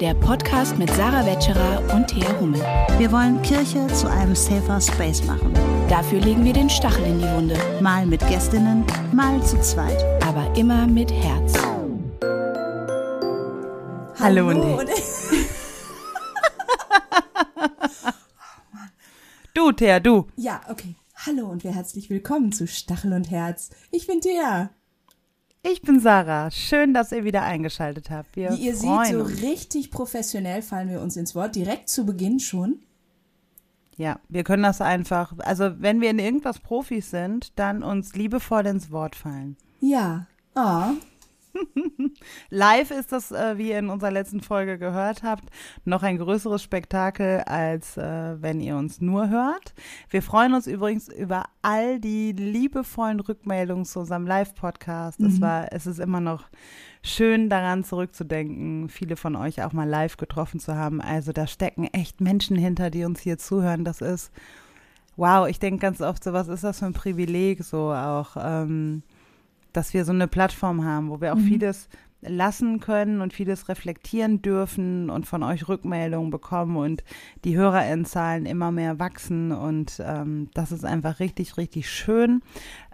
der Podcast mit Sarah Wetscherer und Thea Hummel. Wir wollen Kirche zu einem safer Space machen. Dafür legen wir den Stachel in die Wunde. Mal mit Gästinnen, mal zu zweit. Aber immer mit Herz. Hallo, Hallo und Du, Thea, du. Ja, okay. Hallo und herzlich willkommen zu Stachel und Herz. Ich bin Thea. Ich bin Sarah. Schön, dass ihr wieder eingeschaltet habt. Wir Wie ihr seht, so richtig professionell fallen wir uns ins Wort. Direkt zu Beginn schon. Ja, wir können das einfach. Also, wenn wir in irgendwas Profis sind, dann uns liebevoll ins Wort fallen. Ja. Oh, Live ist das, äh, wie ihr in unserer letzten Folge gehört habt, noch ein größeres Spektakel, als äh, wenn ihr uns nur hört. Wir freuen uns übrigens über all die liebevollen Rückmeldungen zu unserem Live-Podcast. Mhm. Es war, es ist immer noch schön daran zurückzudenken, viele von euch auch mal live getroffen zu haben. Also da stecken echt Menschen hinter, die uns hier zuhören. Das ist, wow, ich denke ganz oft so, was ist das für ein Privileg, so auch. Ähm, dass wir so eine Plattform haben, wo wir auch mhm. vieles lassen können und vieles reflektieren dürfen und von euch Rückmeldungen bekommen und die Hörerinnenzahlen immer mehr wachsen und ähm, das ist einfach richtig, richtig schön.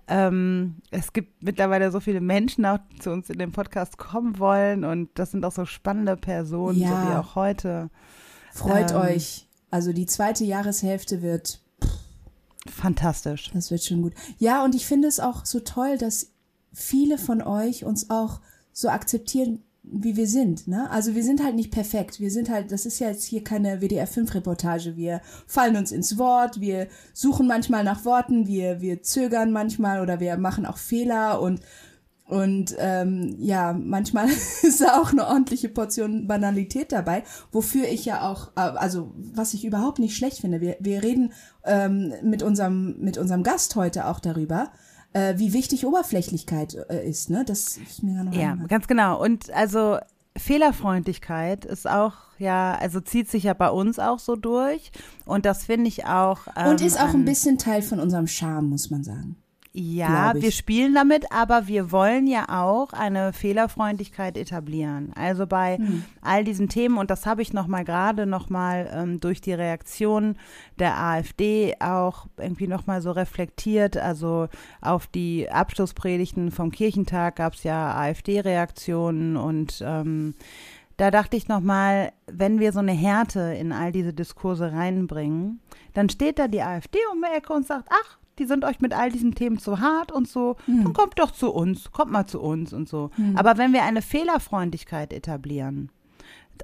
Ähm, es gibt mittlerweile so viele Menschen auch zu uns in den Podcast kommen wollen und das sind auch so spannende Personen, ja. so wie auch heute. Freut ähm, euch. Also die zweite Jahreshälfte wird fantastisch. Das wird schon gut. Ja, und ich finde es auch so toll, dass viele von euch uns auch so akzeptieren, wie wir sind. Ne? Also wir sind halt nicht perfekt. Wir sind halt, das ist ja jetzt hier keine WDR5-Reportage. Wir fallen uns ins Wort, wir suchen manchmal nach Worten, wir, wir zögern manchmal oder wir machen auch Fehler und und ähm, ja, manchmal ist da auch eine ordentliche Portion Banalität dabei, wofür ich ja auch, äh, also was ich überhaupt nicht schlecht finde. Wir, wir reden ähm, mit unserem mit unserem Gast heute auch darüber, äh, wie wichtig Oberflächlichkeit äh, ist, ne? Das ist mir ja noch Ja, ganz genau. Und also Fehlerfreundlichkeit ist auch, ja, also zieht sich ja bei uns auch so durch. Und das finde ich auch. Ähm, und ist auch ein bisschen Teil von unserem Charme, muss man sagen. Ja, wir spielen damit, aber wir wollen ja auch eine Fehlerfreundlichkeit etablieren. Also bei mhm. all diesen Themen, und das habe ich nochmal gerade nochmal ähm, durch die Reaktion der AfD auch irgendwie nochmal so reflektiert. Also auf die Abschlusspredigten vom Kirchentag gab es ja AfD-Reaktionen und ähm, da dachte ich nochmal, wenn wir so eine Härte in all diese Diskurse reinbringen, dann steht da die AfD um die Ecke und sagt, ach, die sind euch mit all diesen Themen zu hart und so, hm. dann kommt doch zu uns, kommt mal zu uns und so. Hm. Aber wenn wir eine Fehlerfreundlichkeit etablieren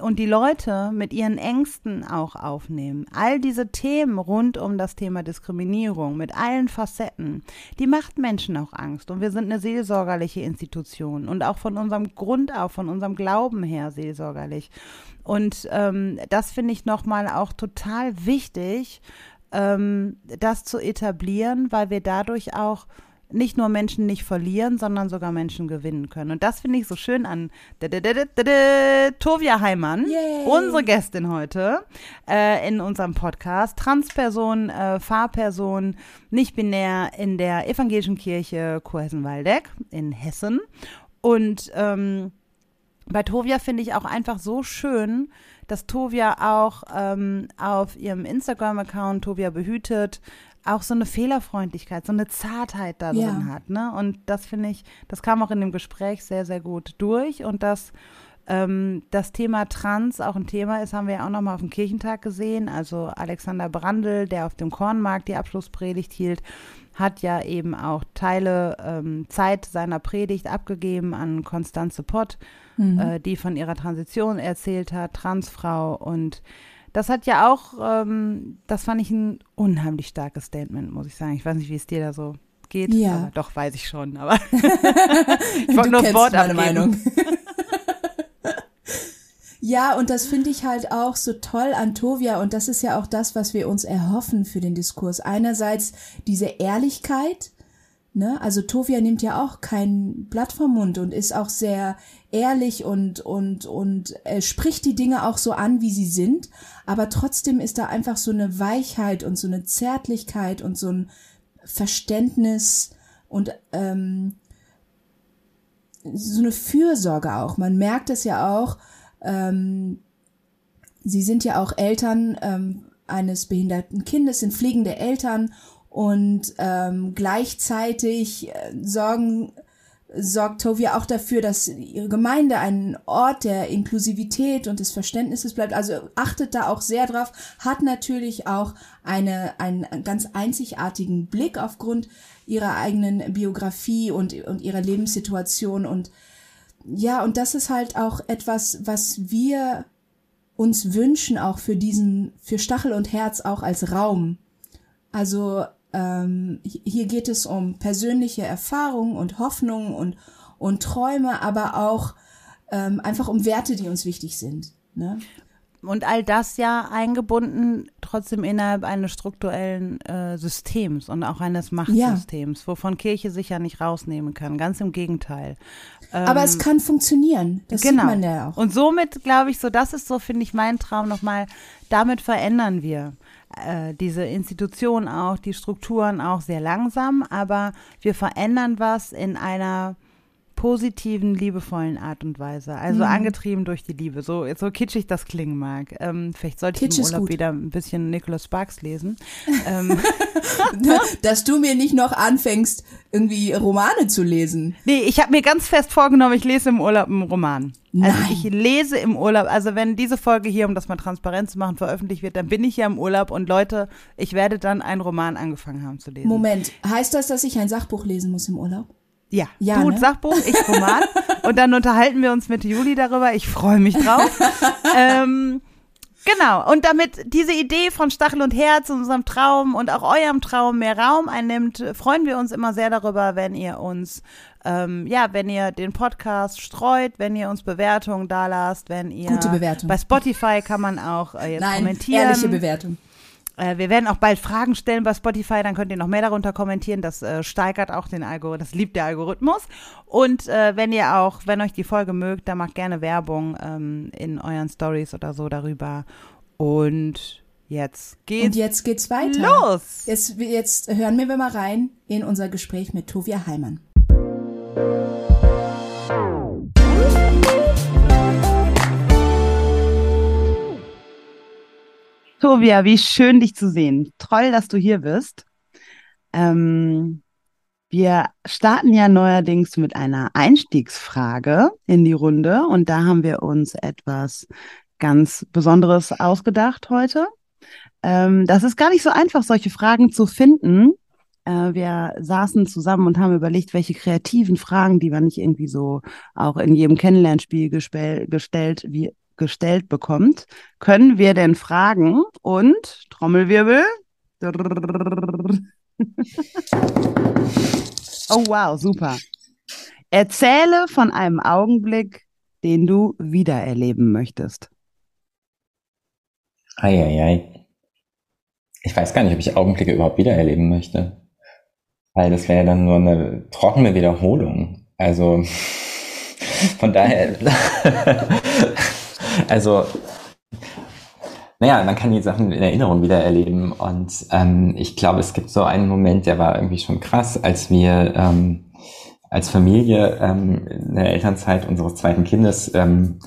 und die Leute mit ihren Ängsten auch aufnehmen, all diese Themen rund um das Thema Diskriminierung mit allen Facetten, die macht Menschen auch Angst. Und wir sind eine seelsorgerliche Institution und auch von unserem Grund auf, von unserem Glauben her seelsorgerlich. Und ähm, das finde ich nochmal auch total wichtig, ähm, das zu etablieren, weil wir dadurch auch nicht nur Menschen nicht verlieren, sondern sogar Menschen gewinnen können. Und das finde ich so schön an Tovia Heimann, Yay. unsere Gästin heute äh, in unserem Podcast. Transperson, äh, Fahrperson, nicht binär in der evangelischen Kirche Kurhessen-Waldeck in Hessen. Und ähm, bei Tovia finde ich auch einfach so schön, dass Tovia auch ähm, auf ihrem Instagram-Account, Tovia behütet, auch so eine Fehlerfreundlichkeit, so eine Zartheit da drin ja. hat. Ne? Und das finde ich, das kam auch in dem Gespräch sehr, sehr gut durch. Und dass ähm, das Thema Trans auch ein Thema ist, haben wir ja auch nochmal auf dem Kirchentag gesehen. Also Alexander Brandl, der auf dem Kornmarkt die Abschlusspredigt hielt, hat ja eben auch Teile ähm, Zeit seiner Predigt abgegeben an Konstanze Pott, mhm. äh, die von ihrer Transition erzählt hat, Transfrau. Und das hat ja auch, ähm, das fand ich ein unheimlich starkes Statement, muss ich sagen. Ich weiß nicht, wie es dir da so geht. Ja. Doch, weiß ich schon. Aber ich wollte nur das Wort meine abgeben. Meinung. Ja, und das finde ich halt auch so toll an Tovia und das ist ja auch das, was wir uns erhoffen für den Diskurs. Einerseits diese Ehrlichkeit, ne? Also Tovia nimmt ja auch kein Blatt vom Mund und ist auch sehr ehrlich und und und äh, spricht die Dinge auch so an, wie sie sind, aber trotzdem ist da einfach so eine Weichheit und so eine Zärtlichkeit und so ein Verständnis und ähm, so eine Fürsorge auch. Man merkt es ja auch, ähm, Sie sind ja auch Eltern ähm, eines behinderten Kindes, sind pflegende Eltern und ähm, gleichzeitig äh, sorgen sorgt Tovia auch dafür, dass ihre Gemeinde ein Ort der Inklusivität und des Verständnisses bleibt. Also achtet da auch sehr drauf, hat natürlich auch eine, einen ganz einzigartigen Blick aufgrund ihrer eigenen Biografie und, und ihrer Lebenssituation. Und ja, und das ist halt auch etwas, was wir uns wünschen, auch für diesen, für Stachel und Herz auch als Raum. Also ähm, hier geht es um persönliche Erfahrungen und Hoffnungen und, und Träume, aber auch ähm, einfach um Werte, die uns wichtig sind. Ne? Und all das ja eingebunden trotzdem innerhalb eines strukturellen äh, Systems und auch eines Machtsystems, ja. wovon Kirche sich ja nicht rausnehmen kann. Ganz im Gegenteil. Aber ähm, es kann funktionieren. Das genau. sieht man ja auch. Und somit glaube ich so, das ist so, finde ich, mein Traum nochmal. Damit verändern wir äh, diese Institutionen auch, die Strukturen auch sehr langsam, aber wir verändern was in einer positiven, liebevollen Art und Weise. Also mhm. angetrieben durch die Liebe. So, so kitschig das klingen mag. Ähm, vielleicht sollte Kitsch ich im Urlaub wieder ein bisschen Nicholas Sparks lesen. ähm. Dass du mir nicht noch anfängst, irgendwie Romane zu lesen. Nee, ich habe mir ganz fest vorgenommen, ich lese im Urlaub einen Roman. Also Nein. ich lese im Urlaub, also wenn diese Folge hier, um das mal transparent zu machen, veröffentlicht wird, dann bin ich ja im Urlaub und Leute, ich werde dann einen Roman angefangen haben zu lesen. Moment, heißt das, dass ich ein Sachbuch lesen muss im Urlaub? Ja, ja du ne? Sachbuch, ich Roman. und dann unterhalten wir uns mit Juli darüber. Ich freue mich drauf. ähm, genau. Und damit diese Idee von Stachel und Herz, unserem Traum und auch eurem Traum mehr Raum einnimmt, freuen wir uns immer sehr darüber, wenn ihr uns, ähm, ja, wenn ihr den Podcast streut, wenn ihr uns Bewertungen da lasst, wenn ihr. Gute Bewertung. Bei Spotify kann man auch äh, jetzt Nein, kommentieren. Ehrliche Bewertung. Äh, wir werden auch bald Fragen stellen bei Spotify, dann könnt ihr noch mehr darunter kommentieren. Das äh, steigert auch den Algorithmus, das liebt der Algorithmus. Und äh, wenn ihr auch, wenn euch die Folge mögt, dann macht gerne Werbung ähm, in euren Stories oder so darüber. Und jetzt geht's. Und jetzt geht's weiter. Los! Jetzt, jetzt hören wir mal rein in unser Gespräch mit Tovia Heimann. Tovia, wie schön dich zu sehen. Toll, dass du hier bist. Ähm, wir starten ja neuerdings mit einer Einstiegsfrage in die Runde und da haben wir uns etwas ganz Besonderes ausgedacht heute. Ähm, das ist gar nicht so einfach, solche Fragen zu finden. Äh, wir saßen zusammen und haben überlegt, welche kreativen Fragen, die man nicht irgendwie so auch in jedem Kennenlernspiel gestellt, wie gestellt bekommt, können wir denn fragen und Trommelwirbel. oh wow, super. Erzähle von einem Augenblick, den du wiedererleben möchtest. Eieiei. Ich weiß gar nicht, ob ich Augenblicke überhaupt wiedererleben möchte. Weil das wäre dann nur eine trockene Wiederholung. Also von daher Also, naja, man kann die Sachen in Erinnerung wieder erleben. Und ähm, ich glaube, es gibt so einen Moment, der war irgendwie schon krass, als wir ähm, als Familie ähm, in der Elternzeit unseres zweiten Kindes ähm,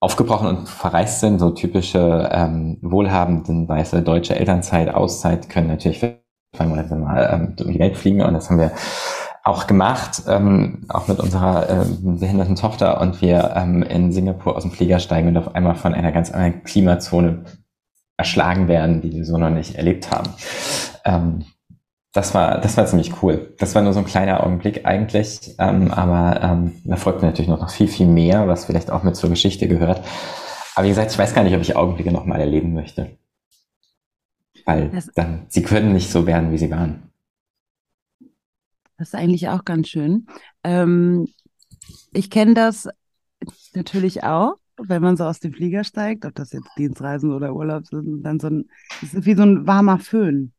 aufgebrochen und verreist sind. So typische ähm, wohlhabenden weiße deutsche Elternzeit, Auszeit können natürlich zwei Monate mal ähm, durch die Welt fliegen. Und das haben wir auch gemacht, ähm, auch mit unserer äh, behinderten Tochter und wir ähm, in Singapur aus dem Flieger steigen und auf einmal von einer ganz anderen Klimazone erschlagen werden, die wir so noch nicht erlebt haben. Ähm, das war, das war ziemlich cool. Das war nur so ein kleiner Augenblick eigentlich, ähm, aber ähm, da folgt natürlich noch, noch viel, viel mehr, was vielleicht auch mit zur Geschichte gehört. Aber wie gesagt, ich weiß gar nicht, ob ich Augenblicke nochmal erleben möchte. Weil dann, sie können nicht so werden, wie sie waren. Das ist eigentlich auch ganz schön. Ähm, ich kenne das natürlich auch, wenn man so aus dem Flieger steigt, ob das jetzt Dienstreisen oder Urlaub sind, dann so ein, es ist wie so ein warmer Föhn,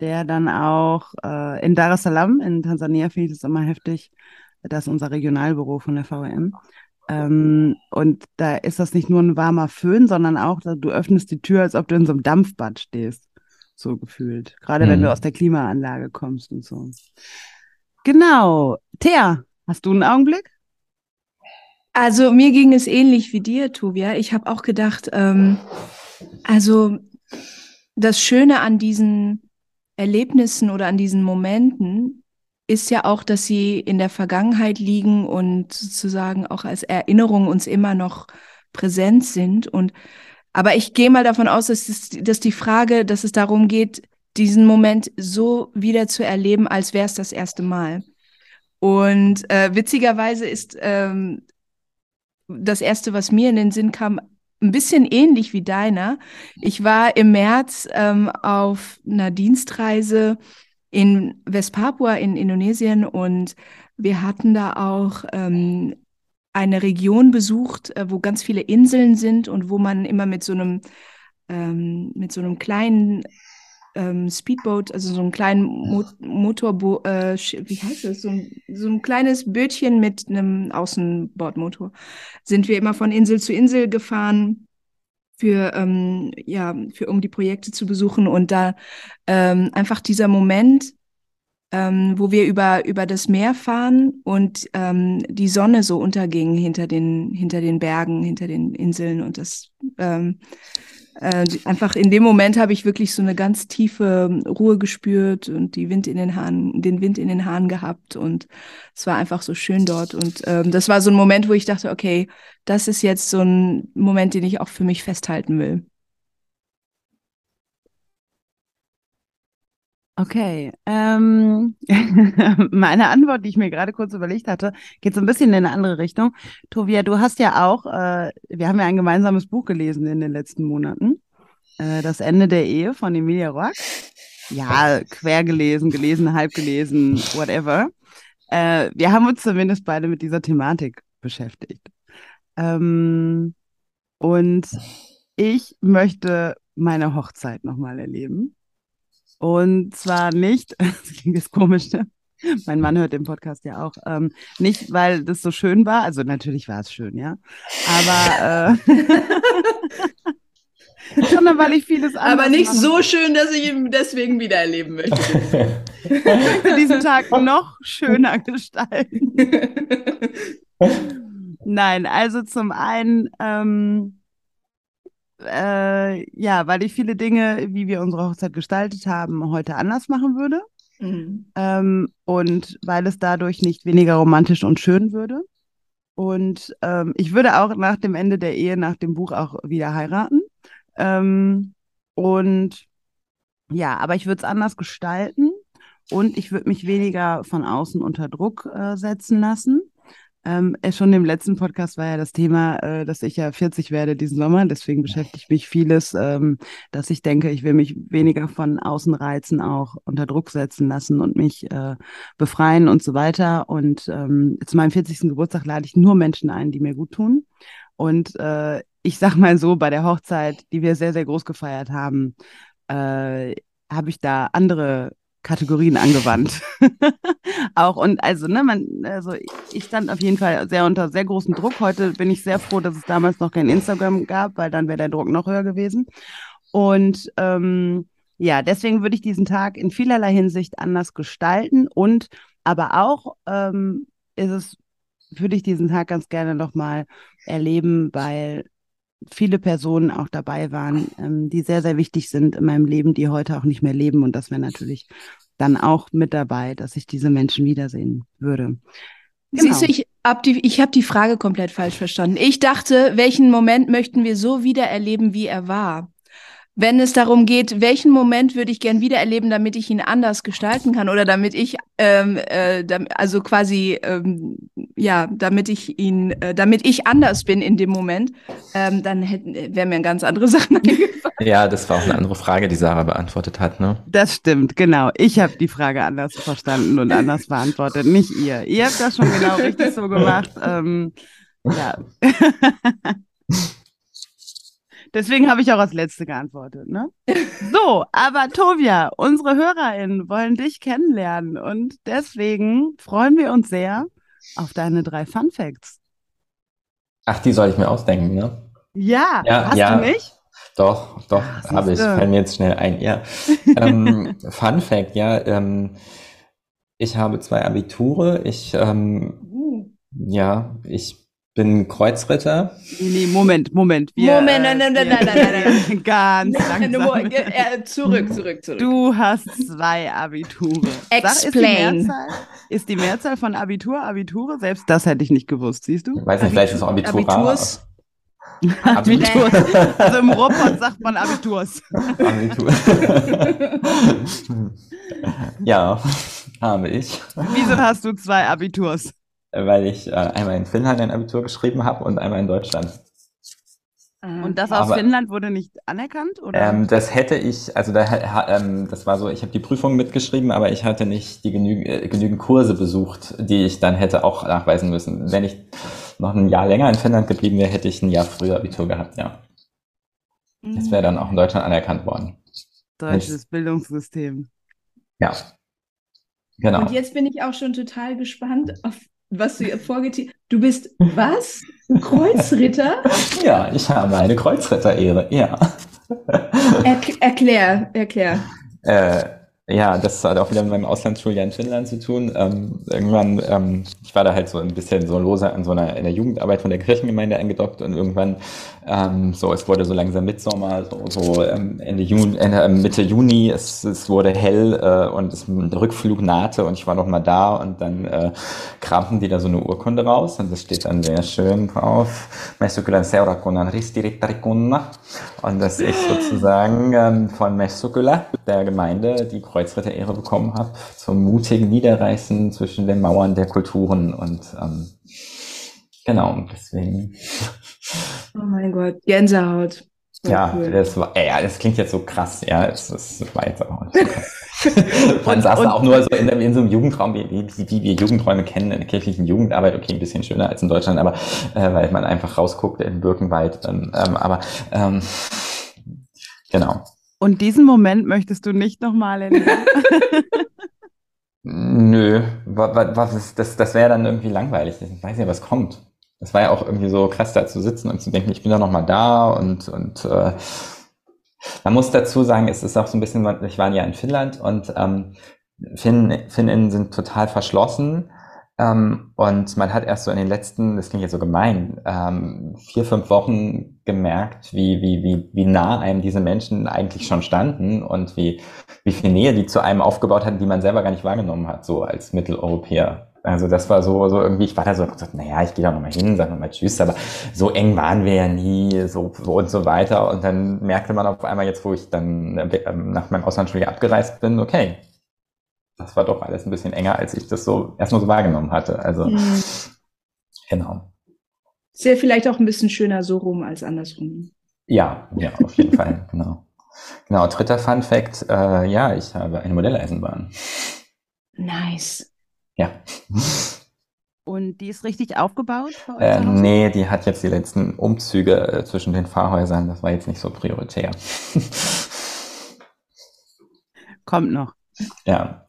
der dann auch äh, in Dar es Salaam in Tansania finde ich das immer heftig. Das ist unser Regionalbüro von der VRM. Ähm, und da ist das nicht nur ein warmer Föhn, sondern auch, du öffnest die Tür, als ob du in so einem Dampfbad stehst. So gefühlt. Gerade mhm. wenn du aus der Klimaanlage kommst und so. Genau. Thea, hast du einen Augenblick? Also mir ging es ähnlich wie dir, Tuvia. Ich habe auch gedacht, ähm, also das Schöne an diesen Erlebnissen oder an diesen Momenten ist ja auch, dass sie in der Vergangenheit liegen und sozusagen auch als Erinnerung uns immer noch präsent sind. Und aber ich gehe mal davon aus, dass, es, dass die Frage, dass es darum geht, diesen Moment so wieder zu erleben, als wäre es das erste Mal. Und äh, witzigerweise ist ähm, das erste, was mir in den Sinn kam, ein bisschen ähnlich wie deiner. Ich war im März ähm, auf einer Dienstreise in Westpapua in Indonesien und wir hatten da auch ähm, eine Region besucht, äh, wo ganz viele Inseln sind und wo man immer mit so einem ähm, mit so einem kleinen ähm, Speedboat, also so einem kleinen Mo Motorboot, äh, wie heißt das? So ein, so ein kleines Bötchen mit einem Außenbordmotor. Sind wir immer von Insel zu Insel gefahren für, ähm, ja, für um die Projekte zu besuchen und da ähm, einfach dieser Moment, ähm, wo wir über, über das Meer fahren und ähm, die Sonne so unterging hinter den, hinter den Bergen, hinter den Inseln und das ähm, äh, einfach in dem Moment habe ich wirklich so eine ganz tiefe Ruhe gespürt und die Wind in den Haaren, den Wind in den Haaren gehabt und es war einfach so schön dort und ähm, das war so ein Moment, wo ich dachte, okay, das ist jetzt so ein Moment, den ich auch für mich festhalten will. Okay, ähm, meine Antwort, die ich mir gerade kurz überlegt hatte, geht so ein bisschen in eine andere Richtung. Tovia, du hast ja auch, äh, wir haben ja ein gemeinsames Buch gelesen in den letzten Monaten, äh, Das Ende der Ehe von Emilia Rock. Ja, quer gelesen, gelesen, halb gelesen, whatever. Äh, wir haben uns zumindest beide mit dieser Thematik beschäftigt. Ähm, und ich möchte meine Hochzeit nochmal erleben. Und zwar nicht, das klingt jetzt komisch, ne? Mein Mann hört den Podcast ja auch. Ähm, nicht, weil das so schön war, also natürlich war es schön, ja. Aber äh, sondern weil ich vieles Aber nicht so schön, dass ich ihn deswegen wieder erleben möchte. ich möchte diesen Tag noch schöner gestalten. Nein, also zum einen ähm, äh, ja, weil ich viele Dinge, wie wir unsere Hochzeit gestaltet haben, heute anders machen würde. Mhm. Ähm, und weil es dadurch nicht weniger romantisch und schön würde. Und ähm, ich würde auch nach dem Ende der Ehe, nach dem Buch auch wieder heiraten. Ähm, und ja, aber ich würde es anders gestalten und ich würde mich weniger von außen unter Druck äh, setzen lassen. Ähm, äh, schon im letzten Podcast war ja das Thema, äh, dass ich ja 40 werde diesen Sommer. Deswegen beschäftigt mich vieles, ähm, dass ich denke, ich will mich weniger von Außenreizen auch unter Druck setzen lassen und mich äh, befreien und so weiter. Und ähm, zu meinem 40. Geburtstag lade ich nur Menschen ein, die mir gut tun. Und äh, ich sag mal so, bei der Hochzeit, die wir sehr, sehr groß gefeiert haben, äh, habe ich da andere Kategorien angewandt. auch und also, ne, man, also ich stand auf jeden Fall sehr unter sehr großem Druck. Heute bin ich sehr froh, dass es damals noch kein Instagram gab, weil dann wäre der Druck noch höher gewesen. Und ähm, ja, deswegen würde ich diesen Tag in vielerlei Hinsicht anders gestalten und aber auch ähm, ist es, würde ich diesen Tag ganz gerne nochmal erleben, weil viele Personen auch dabei waren, ähm, die sehr, sehr wichtig sind in meinem Leben, die heute auch nicht mehr leben. Und das wäre natürlich dann auch mit dabei, dass ich diese Menschen wiedersehen würde. Genau. Siehst du, ich habe die, ich hab die Frage komplett falsch verstanden. Ich dachte, welchen Moment möchten wir so wieder erleben, wie er war? Wenn es darum geht, welchen Moment würde ich gern wiedererleben, damit ich ihn anders gestalten kann oder damit ich, ähm, äh, also quasi, ähm, ja, damit ich ihn, äh, damit ich anders bin in dem Moment, ähm, dann hätten, wären mir ganz andere Sachen eingefallen. Ja, das war auch eine andere Frage, die Sarah beantwortet hat, ne? Das stimmt, genau. Ich habe die Frage anders verstanden und anders beantwortet, nicht ihr. Ihr habt das schon genau richtig so gemacht. Ähm, ja. Deswegen habe ich auch als Letzte geantwortet. Ne? So, aber Tovia, unsere HörerInnen wollen dich kennenlernen und deswegen freuen wir uns sehr auf deine drei Fun Facts. Ach, die soll ich mir ausdenken, ne? Ja, ja hast ja. du nicht? Doch, doch, habe ich. Fällt mir jetzt schnell ein. Ja. ähm, Fun Fact, ja. Ähm, ich habe zwei Abiture. Ich, ähm, uh. ja, ich bin Kreuzritter. Nee, nee, Moment, Moment. Wir, Moment, nein, nein, nein, nein, nein, nein, nein. Ganz langsam. Zurück, zurück, zurück. Du hast zwei Abiture. Explain. Sag, ist, die Mehrzahl, ist die Mehrzahl von Abitur Abiture? Selbst das hätte ich nicht gewusst, siehst du? Ich weiß nicht, vielleicht ist es Abitur. Abiturs. Abiturs. Also im Robot sagt man Abiturs. Abitur. ja, habe ich. Wieso hast du zwei Abiturs? Weil ich äh, einmal in Finnland ein Abitur geschrieben habe und einmal in Deutschland. Ah. Und das aus Aber, Finnland wurde nicht anerkannt? Oder? Ähm, das hätte ich, also da, ähm, das war so, ich habe die Prüfung mitgeschrieben, aber ich hatte nicht die genü äh, genügend Kurse besucht, die ich dann hätte auch nachweisen müssen. Wenn ich noch ein Jahr länger in Finnland geblieben wäre, hätte ich ein Jahr früher Abitur gehabt, ja. Mhm. Das wäre dann auch in Deutschland anerkannt worden. Deutsches ich, Bildungssystem. Ja. Genau. Und jetzt bin ich auch schon total gespannt auf was du vorgetan Du bist was? Kreuzritter? ja, ich habe eine Kreuzritter-Ehre, ja. Er, erklär, erklär. Äh, ja, das hat auch wieder mit meinem Auslandsschuljahr in Finnland zu tun. Ähm, irgendwann, ähm, ich war da halt so ein bisschen so lose an so einer in der Jugendarbeit von der Kirchengemeinde eingedockt und irgendwann ähm, so, es wurde so langsam Mitsommer, so, so ähm, Ende Juni, Ende, äh, Mitte Juni, es, es wurde hell äh, und es, der Rückflug nahte und ich war noch mal da und dann äh, kramten die da so eine Urkunde raus und das steht dann sehr schön drauf. Und das ist sozusagen ähm, von Messukula, der Gemeinde, die Kreuzritter-Ehre bekommen habe, zum mutigen Niederreißen zwischen den Mauern der Kulturen. Und ähm, genau, deswegen Oh mein Gott, Gänsehaut. ja, cool. das war, ja, das klingt jetzt so krass, ja, es, es war jetzt auch so krass. Man saß da auch nur so in, in, so einem Jugendraum, wie, wie, wie wir Jugendräume kennen, in der kirchlichen Jugendarbeit, okay, ein bisschen schöner als in Deutschland, aber äh, weil man einfach rausguckt in Birkenwald, ähm, aber ähm, genau. Und diesen Moment möchtest du nicht nochmal erleben? Nö, was, was, das, das wäre dann irgendwie langweilig. Ich weiß ja, was kommt das war ja auch irgendwie so krass, da zu sitzen und zu denken, ich bin da nochmal da und, und äh, man muss dazu sagen, es ist auch so ein bisschen, ich war ja in Finnland und ähm, Finn, Finninnen sind total verschlossen. Ähm, und man hat erst so in den letzten, das klingt jetzt so gemein, ähm, vier, fünf Wochen gemerkt, wie, wie, wie, wie nah einem diese Menschen eigentlich schon standen und wie, wie viel Nähe die zu einem aufgebaut hatten, die man selber gar nicht wahrgenommen hat, so als Mitteleuropäer. Also das war so, so irgendwie, ich war da so und gesagt, naja, ich gehe da nochmal hin, sag nochmal Tschüss, aber so eng waren wir ja nie, so, so und so weiter. Und dann merkte man auf einmal jetzt, wo ich dann äh, nach meinem Auslandsschuljahr abgereist bin, okay, das war doch alles ein bisschen enger, als ich das so erstmal so wahrgenommen hatte. Also mhm. genau. Sehr vielleicht auch ein bisschen schöner so rum als andersrum. Ja, ja, auf jeden Fall, genau. Genau, dritter Fun Fact, äh, ja, ich habe eine Modelleisenbahn. Nice. Ja. Und die ist richtig aufgebaut? Äh, nee, die hat jetzt die letzten Umzüge äh, zwischen den Fahrhäusern. Das war jetzt nicht so prioritär. Kommt noch. Ja.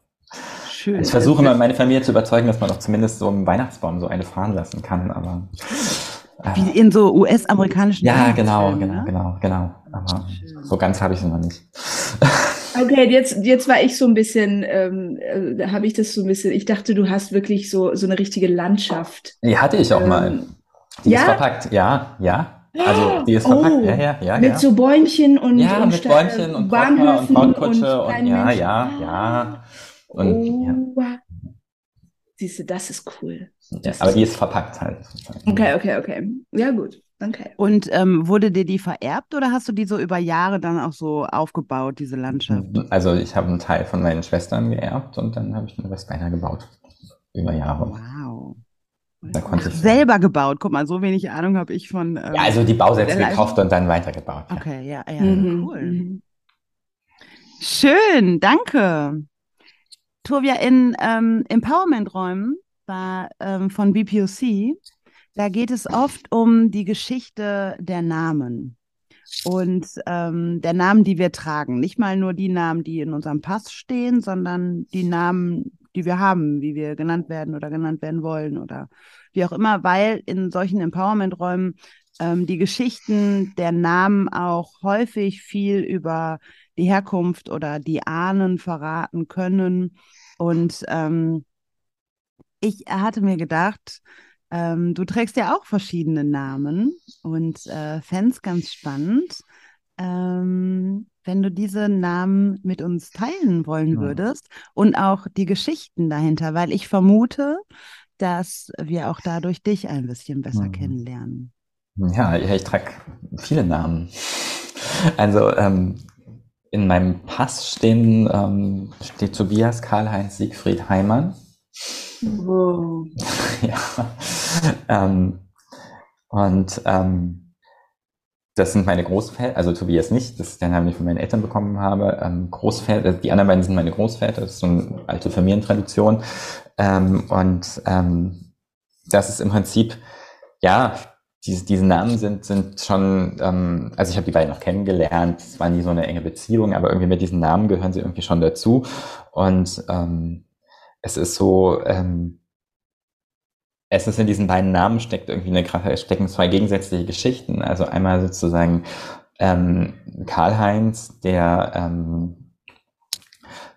Schön. Ich versuche mal meine Familie zu überzeugen, dass man doch zumindest so im Weihnachtsbaum so eine fahren lassen kann, aber. Äh, Wie in so US-amerikanischen. Ja, genau, genau, ne? genau, genau. Aber Schön. so ganz habe ich es noch nicht. Okay, jetzt, jetzt war ich so ein bisschen, ähm, äh, habe ich das so ein bisschen, ich dachte, du hast wirklich so, so eine richtige Landschaft. Die hatte ich auch ähm, mal. Die ja? ist verpackt, ja, ja. Also die ist verpackt, oh, ja, ja, ja. Mit ja. so Bäumchen und, ja, und mit Bäumchen und Bahnhöfen und Brautkutsche und, und ja, ja, ja. Und, oh, ja. Siehst du, das ist cool. Das aber ist die ist verpackt halt. Okay, okay, okay. Ja, gut. Okay. Und ähm, wurde dir die vererbt oder hast du die so über Jahre dann auch so aufgebaut, diese Landschaft? Also ich habe einen Teil von meinen Schwestern geerbt und dann habe ich den Rest weiter gebaut. Über Jahre. Wow. Da konnte ich selber gebaut. Guck mal, so wenig Ahnung habe ich von. Ähm, ja, also die Bausätze gekauft und dann weitergebaut. Ja. Okay, ja, ja, mhm. cool. Mhm. Schön, danke. Tovia, in ähm, Empowerment-Räumen war ähm, von BPOC da geht es oft um die Geschichte der Namen und ähm, der Namen, die wir tragen. Nicht mal nur die Namen, die in unserem Pass stehen, sondern die Namen, die wir haben, wie wir genannt werden oder genannt werden wollen oder wie auch immer, weil in solchen Empowerment-Räumen ähm, die Geschichten der Namen auch häufig viel über die Herkunft oder die Ahnen verraten können. Und ähm, ich hatte mir gedacht, Ähm, du trägst ja auch verschiedene Namen und äh, fände ganz spannend, ähm, wenn du diese Namen mit uns teilen wollen Ja. würdest und auch die Geschichten dahinter, weil ich vermute, dass wir auch dadurch dich ein bisschen besser Mhm. kennenlernen. Ja, ja, ich trage viele Namen. Also ähm, in meinem Pass stehen, ähm, steht Tobias Karl-Heinz Siegfried Heimann. Wow. ja. Ähm, und ähm, das sind meine Großväter, also Tobias nicht, das ist der Name, den ich von meinen Eltern bekommen habe. Ähm, Großväter, die anderen beiden sind meine Großväter, das ist so eine alte Familientradition. Ähm, und ähm, das ist im Prinzip, ja, diese, diese Namen sind, sind schon, ähm, also ich habe die beiden noch kennengelernt, es war nie so eine enge Beziehung, aber irgendwie mit diesen Namen gehören sie irgendwie schon dazu. Und ähm, es ist so, ähm, es ist in diesen beiden Namen steckt irgendwie eine Kraft, stecken zwei gegensätzliche Geschichten. Also einmal sozusagen ähm, Karl-Heinz, der, ähm,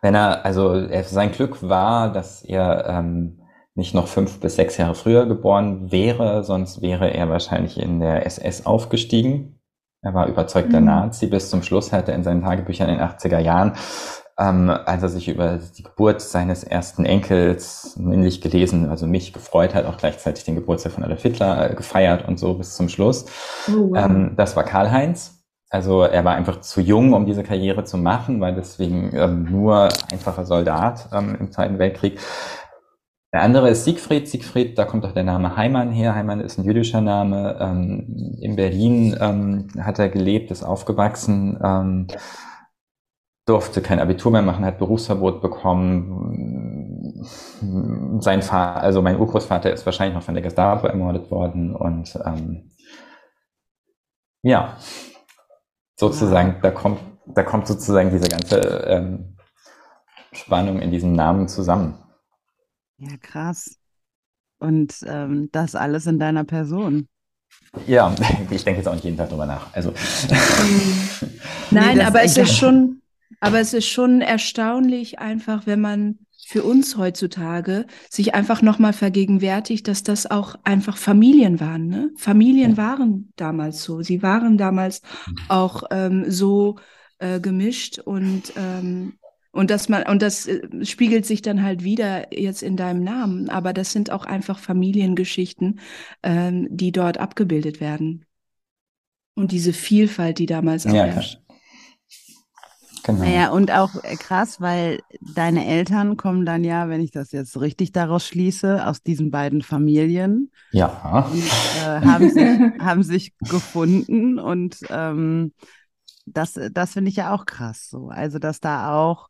wenn er, also sein Glück war, dass er ähm, nicht noch fünf bis sechs Jahre früher geboren wäre, sonst wäre er wahrscheinlich in der SS aufgestiegen. Er war überzeugter Mhm. Nazi bis zum Schluss, hat er in seinen Tagebüchern in den 80er Jahren ähm, als er sich über die Geburt seines ersten Enkels männlich gelesen, also mich gefreut hat, auch gleichzeitig den Geburtstag von Adolf Hitler äh, gefeiert und so bis zum Schluss. Oh, wow. Ähm, das war Karl-Heinz. Also er war einfach zu jung, um diese Karriere zu machen, weil deswegen ähm, nur einfacher Soldat ähm, im Zweiten Weltkrieg. Der andere ist Siegfried. Siegfried, da kommt auch der Name Heimann her. Heimann ist ein jüdischer Name. Ähm, in Berlin ähm, hat er gelebt, ist aufgewachsen, durfte kein Abitur mehr machen, hat Berufsverbot bekommen. Sein Vater, also mein Urgroßvater ist wahrscheinlich noch von der Gestapo ermordet worden und ähm, ja, sozusagen, da kommt, da kommt sozusagen diese ganze ähm, Spannung in diesem Namen zusammen. Ja, krass. Und ähm, das alles in deiner Person. Ja, ich denke jetzt auch nicht jeden Tag drüber nach. Also Nein, das aber ist es ist schon, aber es ist schon erstaunlich einfach, wenn man für uns heutzutage sich einfach nochmal vergegenwärtigt, dass das auch einfach Familien waren. Ne? Familien waren damals so. Sie waren damals auch ähm, so äh, gemischt und ähm, und dass man und das äh, spiegelt sich dann halt wieder jetzt in deinem Namen. Aber das sind auch einfach Familiengeschichten, ähm, die dort abgebildet werden. Und diese Vielfalt, die damals Ja, herrscht. Genau. Naja, und auch äh, krass, weil deine Eltern kommen dann ja, wenn ich das jetzt richtig daraus schließe, aus diesen beiden Familien Ja. und äh, haben sich, haben sich gefunden und ähm, das, das finde ich ja auch krass so. Also, dass da auch,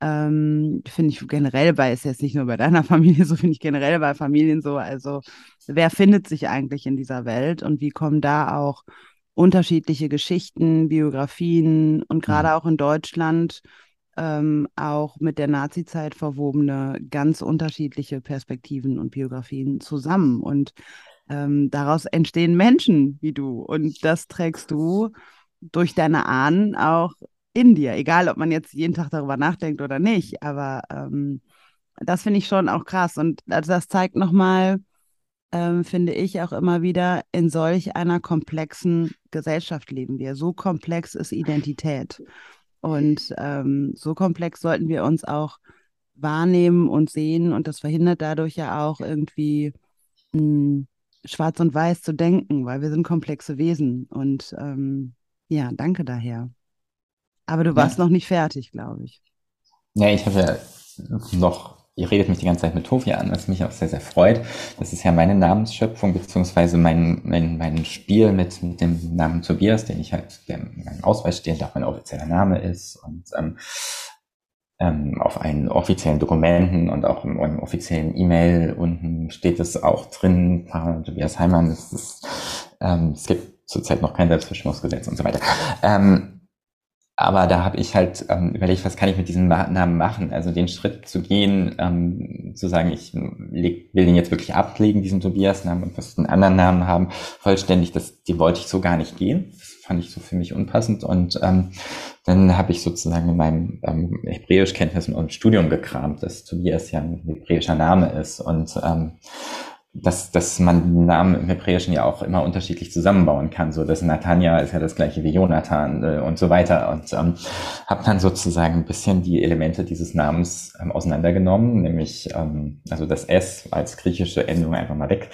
ähm, finde ich generell bei, ist jetzt nicht nur bei deiner Familie so, finde ich generell bei Familien so, also wer findet sich eigentlich in dieser Welt und wie kommen da auch unterschiedliche Geschichten, Biografien und gerade Mhm. auch in Deutschland ähm, auch mit der Nazizeit verwobene ganz unterschiedliche Perspektiven und Biografien zusammen. Und ähm, daraus entstehen Menschen wie du. Und das trägst du durch deine Ahnen auch in dir, egal ob man jetzt jeden Tag darüber nachdenkt oder nicht. Aber ähm, das finde ich schon auch krass. Und also das zeigt nochmal, ähm, finde ich auch immer wieder, in solch einer komplexen Gesellschaft leben wir. So komplex ist Identität. Und ähm, so komplex sollten wir uns auch wahrnehmen und sehen. Und das verhindert dadurch ja auch irgendwie mh, schwarz und weiß zu denken, weil wir sind komplexe Wesen. Und ähm, ja, danke daher. Aber du warst Ja. noch nicht fertig, glaube ich. Ja, ich habe ja noch, ihr redet mich die ganze Zeit mit Tovia an, was mich auch sehr, sehr freut. Das ist ja meine Namensschöpfung, beziehungsweise mein, mein, mein Spiel mit, mit dem Namen Tobias, den ich halt, der in meinem Ausweis steht, auch mein offizieller Name ist und ähm, ähm, auf einen offiziellen Dokumenten und auch in einem offiziellen E-Mail unten steht es auch drin, Tobias Heimann, das ist, ähm, es gibt zurzeit noch kein Selbstbestimmungsgesetz und so weiter. Ähm, aber da habe ich halt ähm, überlegt, was kann ich mit diesem Ma- Namen machen? Also den Schritt zu gehen, ähm, zu sagen, ich leg, will den jetzt wirklich ablegen, diesen Tobias-Namen und was einen anderen Namen haben, vollständig, das, den wollte ich so gar nicht gehen. Das fand ich so für mich unpassend. Und ähm, dann habe ich sozusagen in meinem ähm, Hebräischkenntnissen und Studium gekramt, dass Tobias ja ein hebräischer Name ist. Und ähm, dass, dass man Namen im Hebräischen ja auch immer unterschiedlich zusammenbauen kann. So, dass Natanja ist ja das gleiche wie Jonathan äh, und so weiter. Und ähm, habe dann sozusagen ein bisschen die Elemente dieses Namens ähm, auseinandergenommen, nämlich ähm, also das S als griechische Endung einfach mal weg.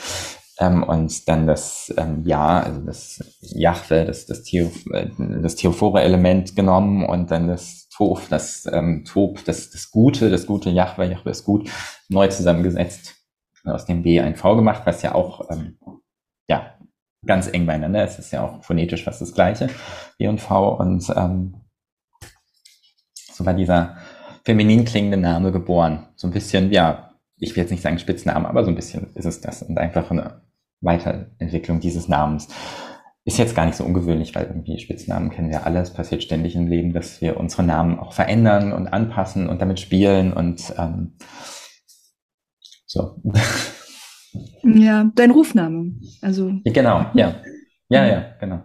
Ähm, und dann das ähm, Ja, also das Jahwe, das, das, Theo, äh, das theophore Element genommen und dann das Tof, das ähm, Tob, das, das Gute, das gute Jahwe, Jahwe ist gut, neu zusammengesetzt aus dem B ein V gemacht, was ja auch ähm, ja ganz eng beieinander ist. Es ist ja auch phonetisch fast das gleiche, B und V. Und ähm, so war dieser feminin klingende Name geboren. So ein bisschen, ja, ich will jetzt nicht sagen Spitznamen, aber so ein bisschen ist es das. Und einfach eine Weiterentwicklung dieses Namens. Ist jetzt gar nicht so ungewöhnlich, weil irgendwie Spitznamen kennen wir alle. Es passiert ständig im Leben, dass wir unsere Namen auch verändern und anpassen und damit spielen und ähm, so. Ja, dein Rufname. Also. Genau, ja. Ja, ja, genau.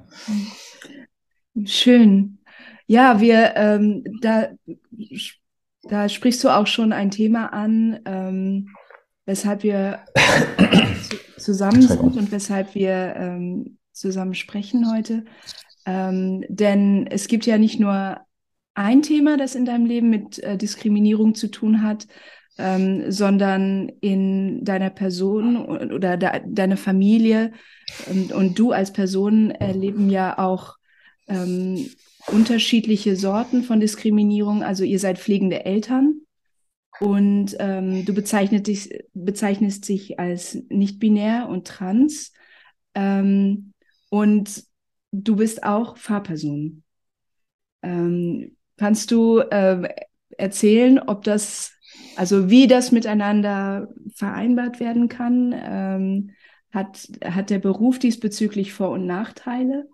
Schön. Ja, wir, ähm, da, da sprichst du auch schon ein Thema an, ähm, weshalb wir zusammen sind und weshalb wir ähm, zusammen sprechen heute. Ähm, denn es gibt ja nicht nur ein Thema, das in deinem Leben mit äh, Diskriminierung zu tun hat, ähm, sondern in deiner Person oder de deine Familie und, und, du als Person erleben ja auch ähm, unterschiedliche Sorten von Diskriminierung. Also ihr seid pflegende Eltern und ähm, du bezeichnest dich, bezeichnest dich als nicht binär und trans ähm, und du bist auch Fahrperson. Ähm, kannst du äh, erzählen, ob das also wie das miteinander vereinbart werden kann, ähm, hat, hat der Beruf diesbezüglich Vor- und Nachteile.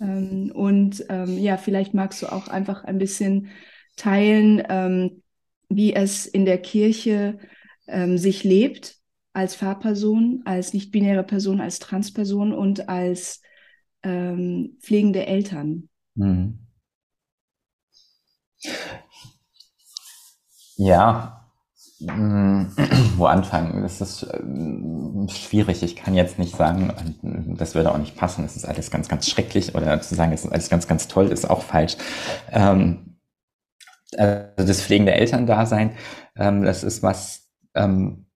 Ähm, und ähm, ja, vielleicht magst du auch einfach ein bisschen teilen, ähm, wie es in der Kirche ähm, sich lebt als Fahrperson, als nicht-binäre Person, als Transperson und als ähm, pflegende Eltern. Mhm. Ja, mm, wo anfangen? Das ist äh, schwierig. Ich kann jetzt nicht sagen, das würde auch nicht passen. Es ist alles ganz, ganz schrecklich oder zu sagen, es ist alles ganz, ganz toll, ist auch falsch. Ähm, also das pflegende Elterndasein, ähm, das ist was, ähm,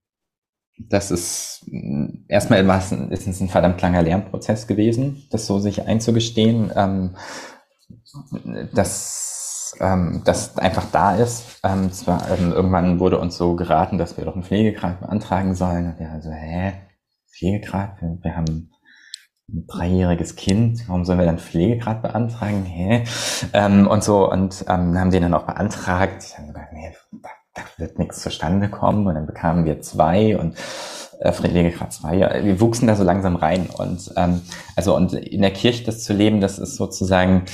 das ist mm, erstmal was, ist es ein verdammt langer Lernprozess gewesen, das so sich einzugestehen. Ähm, das ähm, das einfach da ist. Ähm, zwar, ähm, irgendwann wurde uns so geraten, dass wir doch einen Pflegegrad beantragen sollen. Und wir also, hä, Pflegegrad? Wir, wir haben ein dreijähriges Kind, warum sollen wir dann Pflegegrad beantragen? Hä? Ähm, und so, und ähm, haben den dann auch beantragt. Ich habe gedacht, nee, da, da wird nichts zustande kommen. Und dann bekamen wir zwei und äh, Pflegegrad zwei. Ja, wir wuchsen da so langsam rein. Und ähm, also und in der Kirche das zu leben, das ist sozusagen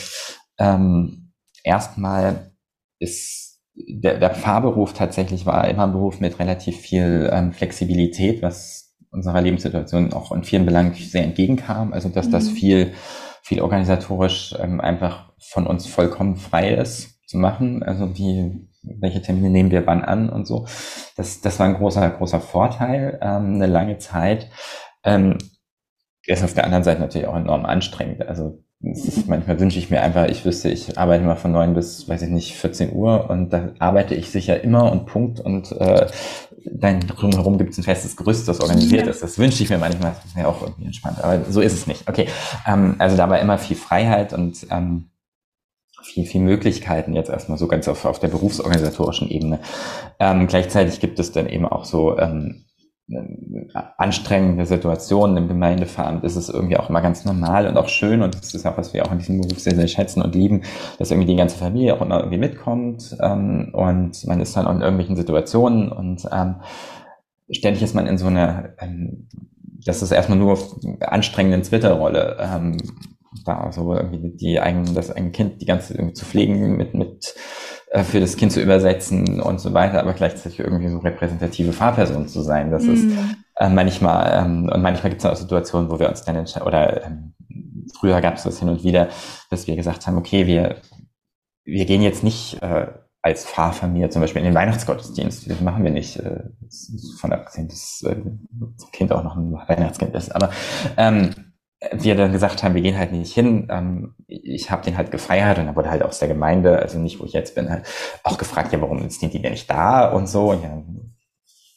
ähm, erstmal ist der, der Pfarrberuf tatsächlich war immer ein Beruf mit relativ viel ähm, Flexibilität, was unserer Lebenssituation auch in vielen Belangen sehr entgegenkam. Also dass mhm. das viel, viel organisatorisch ähm, einfach von uns vollkommen frei ist zu machen. Also wie, welche Termine nehmen wir wann an und so. Das, das war ein großer, großer Vorteil, ähm, eine lange Zeit. Ähm, ist auf der anderen Seite natürlich auch enorm anstrengend. Also manchmal wünsche ich mir einfach, ich wüsste, ich arbeite mal von neun bis, weiß ich nicht, 14 Uhr und da arbeite ich sicher immer und Punkt und äh, dann drumherum gibt es ein festes Gerüst, das organisiert ja. ist. Das wünsche ich mir manchmal, das ist mir auch irgendwie entspannt, aber so ist es nicht. Okay, ähm, also da war immer viel Freiheit und ähm, viel, viel Möglichkeiten jetzt erstmal so ganz auf, auf der berufsorganisatorischen Ebene. Ähm, gleichzeitig gibt es dann eben auch so ähm, anstrengende Situationen im Gemeindeverein ist es irgendwie auch immer ganz normal und auch schön und das ist auch, was wir auch in diesem Beruf sehr, sehr schätzen und lieben, dass irgendwie die ganze Familie auch immer irgendwie mitkommt ähm, und man ist dann auch in irgendwelchen Situationen und ähm, ständig ist man in so einer, ähm, das ist erstmal nur anstrengenden Twitter-Rolle, ähm, da so irgendwie die eigenen, das eigene Kind die ganze irgendwie zu pflegen mit, mit für das Kind zu übersetzen und so weiter, aber gleichzeitig irgendwie so repräsentative Fahrperson zu sein. Das mm. ist mhm. äh, manchmal, ähm, und manchmal gibt es auch Situationen, wo wir uns dann entscheiden, oder ähm, früher gab es das hin und wieder, dass wir gesagt haben, okay, wir, wir gehen jetzt nicht äh, als Pfarrfamilie zum Beispiel in den Weihnachtsgottesdienst. Das machen wir nicht. Äh, von abgesehen, dass äh, das Kind auch noch ein Weihnachtskind ist. Aber ähm, wir dann gesagt haben, wir gehen halt nicht hin. Ähm, ich habe den halt gefeiert und da wurde halt aus der Gemeinde, also nicht wo ich jetzt bin, halt auch gefragt, ja, warum sind die denn nicht da und so. Ja,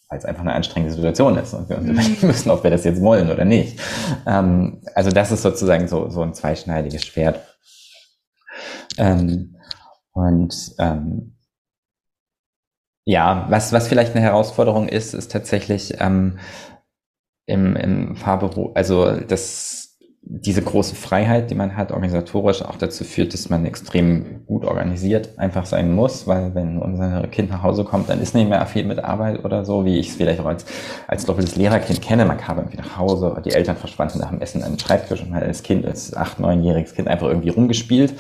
weil es einfach eine anstrengende Situation ist und wir uns mhm. überlegen müssen, ob wir das jetzt wollen oder nicht. Ähm, also das ist sozusagen so, so ein zweischneidiges Schwert. Ähm, und ähm, ja, was, was vielleicht eine Herausforderung ist, ist tatsächlich ähm, im, im Fahrberuf, also das diese große Freiheit, die man hat, organisatorisch auch dazu führt, dass man extrem gut organisiert einfach sein muss, weil wenn unser Kind nach Hause kommt, dann ist nicht mehr viel mit Arbeit oder so, wie ich es vielleicht auch als, als doppeltes Lehrerkind kenne. Man kam irgendwie nach Hause, die Eltern verschwanden nach dem Essen an den Schreibtisch und hat als Kind, als acht, neunjähriges Kind einfach irgendwie rumgespielt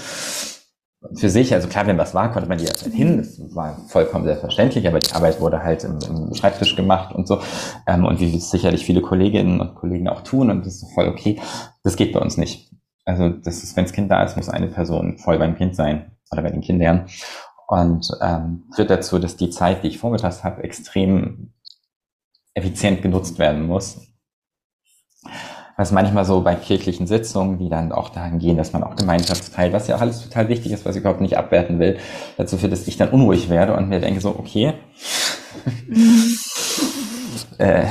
für sich, also klar, wenn was war, konnte man die Zeit hin, das war vollkommen selbstverständlich, aber die Arbeit wurde halt im, im Schreibtisch gemacht und so. Ähm, und wie es sicherlich viele Kolleginnen und Kollegen auch tun, und das ist voll okay. Das geht bei uns nicht. Also das ist, wenn das Kind da ist, muss eine Person voll beim Kind sein oder bei den Kindern. Und ähm, führt dazu, dass die Zeit, die ich vormittags habe, extrem effizient genutzt werden muss was manchmal so bei kirchlichen Sitzungen, die dann auch dahin gehen, dass man auch Gemeinschaftsteil, was ja auch alles total wichtig ist, was ich überhaupt nicht abwerten will, dazu führt, dass ich dann unruhig werde und mir denke so, okay, mhm. äh,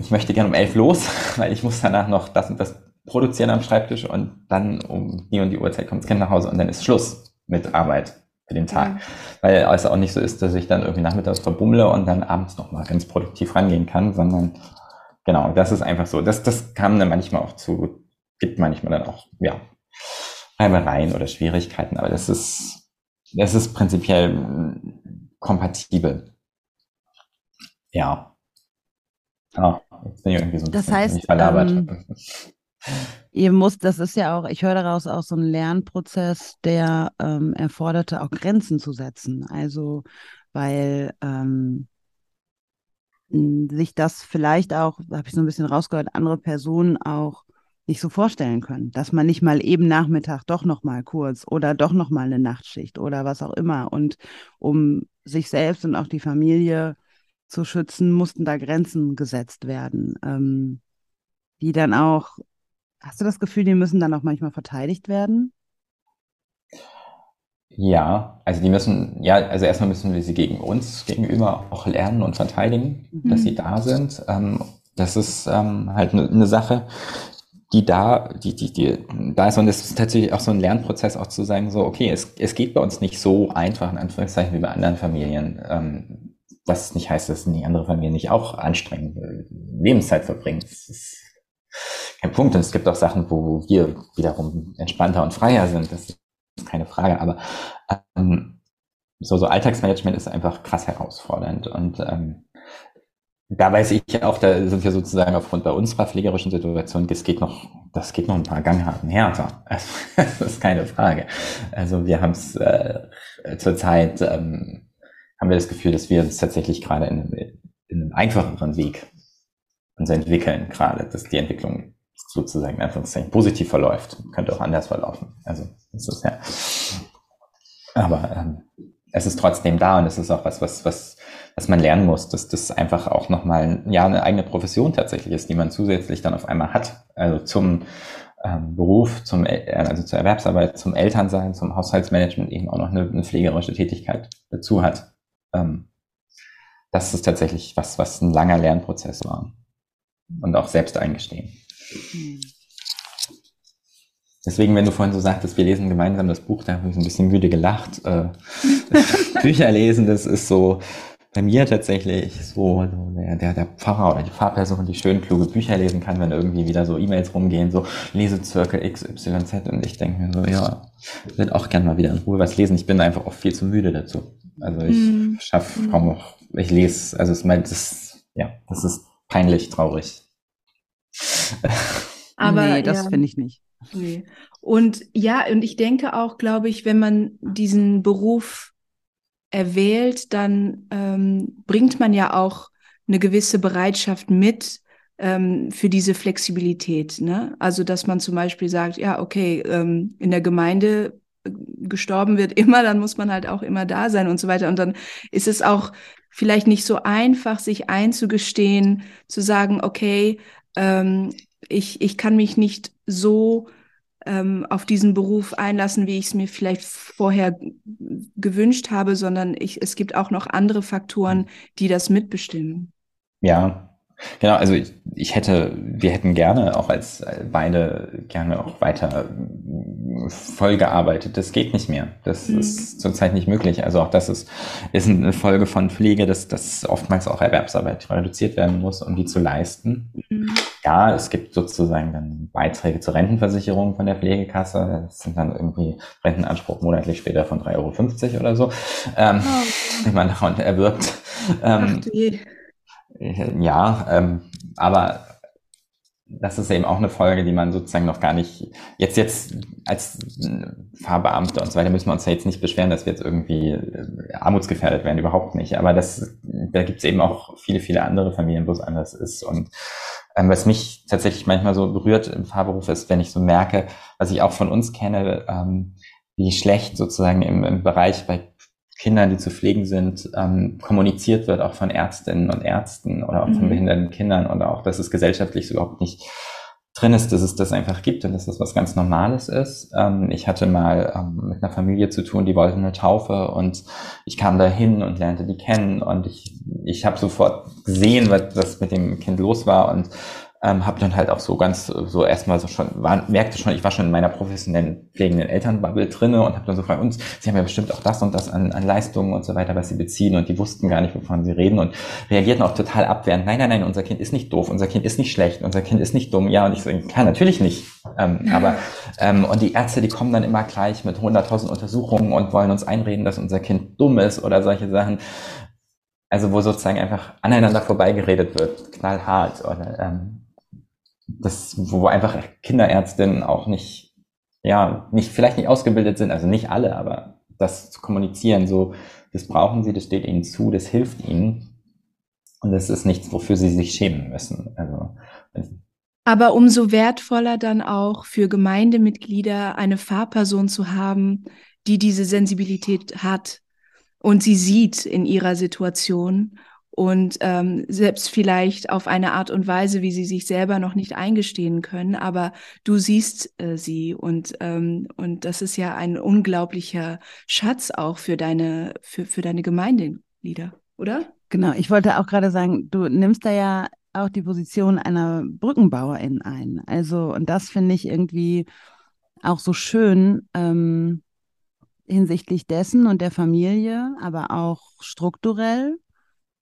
ich möchte gerne um elf los, weil ich muss danach noch das und das produzieren am Schreibtisch und dann um die und die Uhrzeit kommt das Kind nach Hause und dann ist Schluss mit Arbeit für den Tag. Mhm. Weil es auch nicht so ist, dass ich dann irgendwie nachmittags verbummle und dann abends nochmal ganz produktiv rangehen kann, sondern Genau, das ist einfach so. Das, das kam dann manchmal auch zu, gibt manchmal dann auch, ja, Reibereien oder Schwierigkeiten, aber das ist, das ist prinzipiell kompatibel. Ja. Ah, jetzt bin ich irgendwie so ein das heißt, ähm, ihr müsst, das ist ja auch, ich höre daraus auch so ein Lernprozess, der ähm, erforderte, auch Grenzen zu setzen. Also, weil ähm, sich das vielleicht auch, habe ich so ein bisschen rausgehört, andere Personen auch nicht so vorstellen können, dass man nicht mal eben Nachmittag doch noch mal kurz oder doch noch mal eine Nachtschicht oder was auch immer und um sich selbst und auch die Familie zu schützen, mussten da Grenzen gesetzt werden, ähm, die dann auch, hast du das Gefühl, die müssen dann auch manchmal verteidigt werden? Ja, also die müssen, ja, also erstmal müssen wir sie gegen uns gegenüber auch lernen und verteidigen, mhm. dass sie da sind. Ähm, das ist ähm, halt eine ne Sache, die da, die, die, die da ist und es ist tatsächlich auch so ein Lernprozess, auch zu sagen, so, okay, es, es geht bei uns nicht so einfach, in Anführungszeichen, wie bei anderen Familien. Ähm, was nicht heißt, dass die andere Familie nicht auch anstrengend Lebenszeit verbringt. Das ist kein Punkt. Und es gibt auch Sachen, wo wir wiederum entspannter und freier sind. Das keine Frage, aber ähm, so, so Alltagsmanagement ist einfach krass herausfordernd und ähm, da weiß ich auch, da sind wir sozusagen aufgrund bei unserer pflegerischen Situation, das geht noch, das geht noch ein paar Gangharten härter. Also, das ist keine Frage. Also wir haben es äh, zurzeit, ähm, haben wir das Gefühl, dass wir uns tatsächlich gerade in, in einem einfacheren Weg uns entwickeln, gerade, dass die Entwicklung sozusagen in Anführungszeichen positiv verläuft. Könnte auch anders verlaufen. Also das ist ja. Aber ähm, es ist trotzdem da und es ist auch was, was, was, was man lernen muss, dass das einfach auch nochmal ja eine eigene Profession tatsächlich ist, die man zusätzlich dann auf einmal hat. Also zum ähm, Beruf, zum also zur Erwerbsarbeit, zum Elternsein, zum Haushaltsmanagement eben auch noch eine, eine pflegerische Tätigkeit dazu hat. Ähm, das ist tatsächlich was, was ein langer Lernprozess war. Und auch selbst eingestehen. Hm. Deswegen, wenn du vorhin so sagtest, wir lesen gemeinsam das Buch, da habe ich ein bisschen müde gelacht. Äh, Bücher lesen, das ist so bei mir tatsächlich so, so der, der, der Pfarrer oder die Pfarrperson, die schön kluge Bücher lesen kann, wenn irgendwie wieder so E-Mails rumgehen, so Lesezirkel XYZ und ich denke mir so, ja, ich würde auch gerne mal wieder in Ruhe was lesen. Ich bin einfach auch viel zu müde dazu. Also ich mm. schaffe kaum noch, ich lese, also es meint, das, ja, das ist peinlich traurig. Aber nee, das ja. finde ich nicht. Nee. Und ja, und ich denke auch, glaube ich, wenn man diesen Beruf erwählt, dann ähm, bringt man ja auch eine gewisse Bereitschaft mit ähm, für diese Flexibilität. Ne? Also, dass man zum Beispiel sagt, ja, okay, ähm, in der Gemeinde gestorben wird immer, dann muss man halt auch immer da sein und so weiter. Und dann ist es auch vielleicht nicht so einfach, sich einzugestehen, zu sagen, okay, ähm, ich, ich kann mich nicht so ähm, auf diesen Beruf einlassen, wie ich es mir vielleicht vorher gewünscht habe, sondern ich, es gibt auch noch andere Faktoren, die das mitbestimmen. Ja, Genau, also ich, ich hätte, wir hätten gerne auch als beide gerne auch weiter voll gearbeitet. Das geht nicht mehr. Das mhm. ist zurzeit nicht möglich. Also auch das ist, ist eine Folge von Pflege, dass, dass oftmals auch Erwerbsarbeit reduziert werden muss, um die zu leisten. Mhm. Ja, es gibt sozusagen dann Beiträge zur Rentenversicherung von der Pflegekasse. Das sind dann irgendwie Rentenanspruch monatlich später von 3,50 Euro oder so, ähm, oh. die man davon erwirbt. Ähm, Ach, ja, ähm, aber das ist eben auch eine Folge, die man sozusagen noch gar nicht, jetzt, jetzt als Fahrbeamte und so weiter müssen wir uns ja jetzt nicht beschweren, dass wir jetzt irgendwie äh, armutsgefährdet werden, überhaupt nicht. Aber das, da gibt es eben auch viele, viele andere Familien, wo es anders ist. Und ähm, was mich tatsächlich manchmal so berührt im Fahrberuf ist, wenn ich so merke, was ich auch von uns kenne, ähm, wie schlecht sozusagen im, im Bereich bei Kindern, die zu pflegen sind, ähm, kommuniziert wird, auch von Ärztinnen und Ärzten oder auch mhm. von behinderten Kindern oder auch, dass es gesellschaftlich so überhaupt nicht drin ist, dass es das einfach gibt und dass das was ganz Normales ist. Ähm, ich hatte mal ähm, mit einer Familie zu tun, die wollten eine Taufe und ich kam da hin und lernte die kennen und ich, ich habe sofort gesehen, was, was mit dem Kind los war und ähm, habe dann halt auch so ganz so erstmal so schon war, merkte schon, ich war schon in meiner professionellen pflegenden Elternbubble drinne und habe dann so gefragt, und sie haben ja bestimmt auch das und das an, an Leistungen und so weiter, was sie beziehen und die wussten gar nicht, wovon sie reden und reagierten auch total abwehrend. Nein, nein, nein, unser Kind ist nicht doof, unser Kind ist nicht schlecht, unser Kind ist nicht dumm. Ja, und ich so, ja, natürlich nicht. Ähm, aber ähm, und die Ärzte, die kommen dann immer gleich mit 100.000 Untersuchungen und wollen uns einreden, dass unser Kind dumm ist oder solche Sachen. Also wo sozusagen einfach aneinander vorbeigeredet wird, knallhart oder ähm, das, wo einfach Kinderärztinnen auch nicht, ja, nicht, vielleicht nicht ausgebildet sind, also nicht alle, aber das zu kommunizieren, so, das brauchen sie, das steht ihnen zu, das hilft ihnen. Und das ist nichts, wofür sie sich schämen müssen. Also, aber umso wertvoller dann auch für Gemeindemitglieder eine Fahrperson zu haben, die diese Sensibilität hat und sie sieht in ihrer Situation und ähm, selbst vielleicht auf eine Art und Weise, wie sie sich selber noch nicht eingestehen können, aber du siehst äh, sie und ähm, und das ist ja ein unglaublicher Schatz auch für deine für für deine Gemeindeglieder, oder? Genau, ich wollte auch gerade sagen, du nimmst da ja auch die Position einer Brückenbauerin ein. Also und das finde ich irgendwie auch so schön. Ähm, hinsichtlich dessen und der Familie, aber auch strukturell,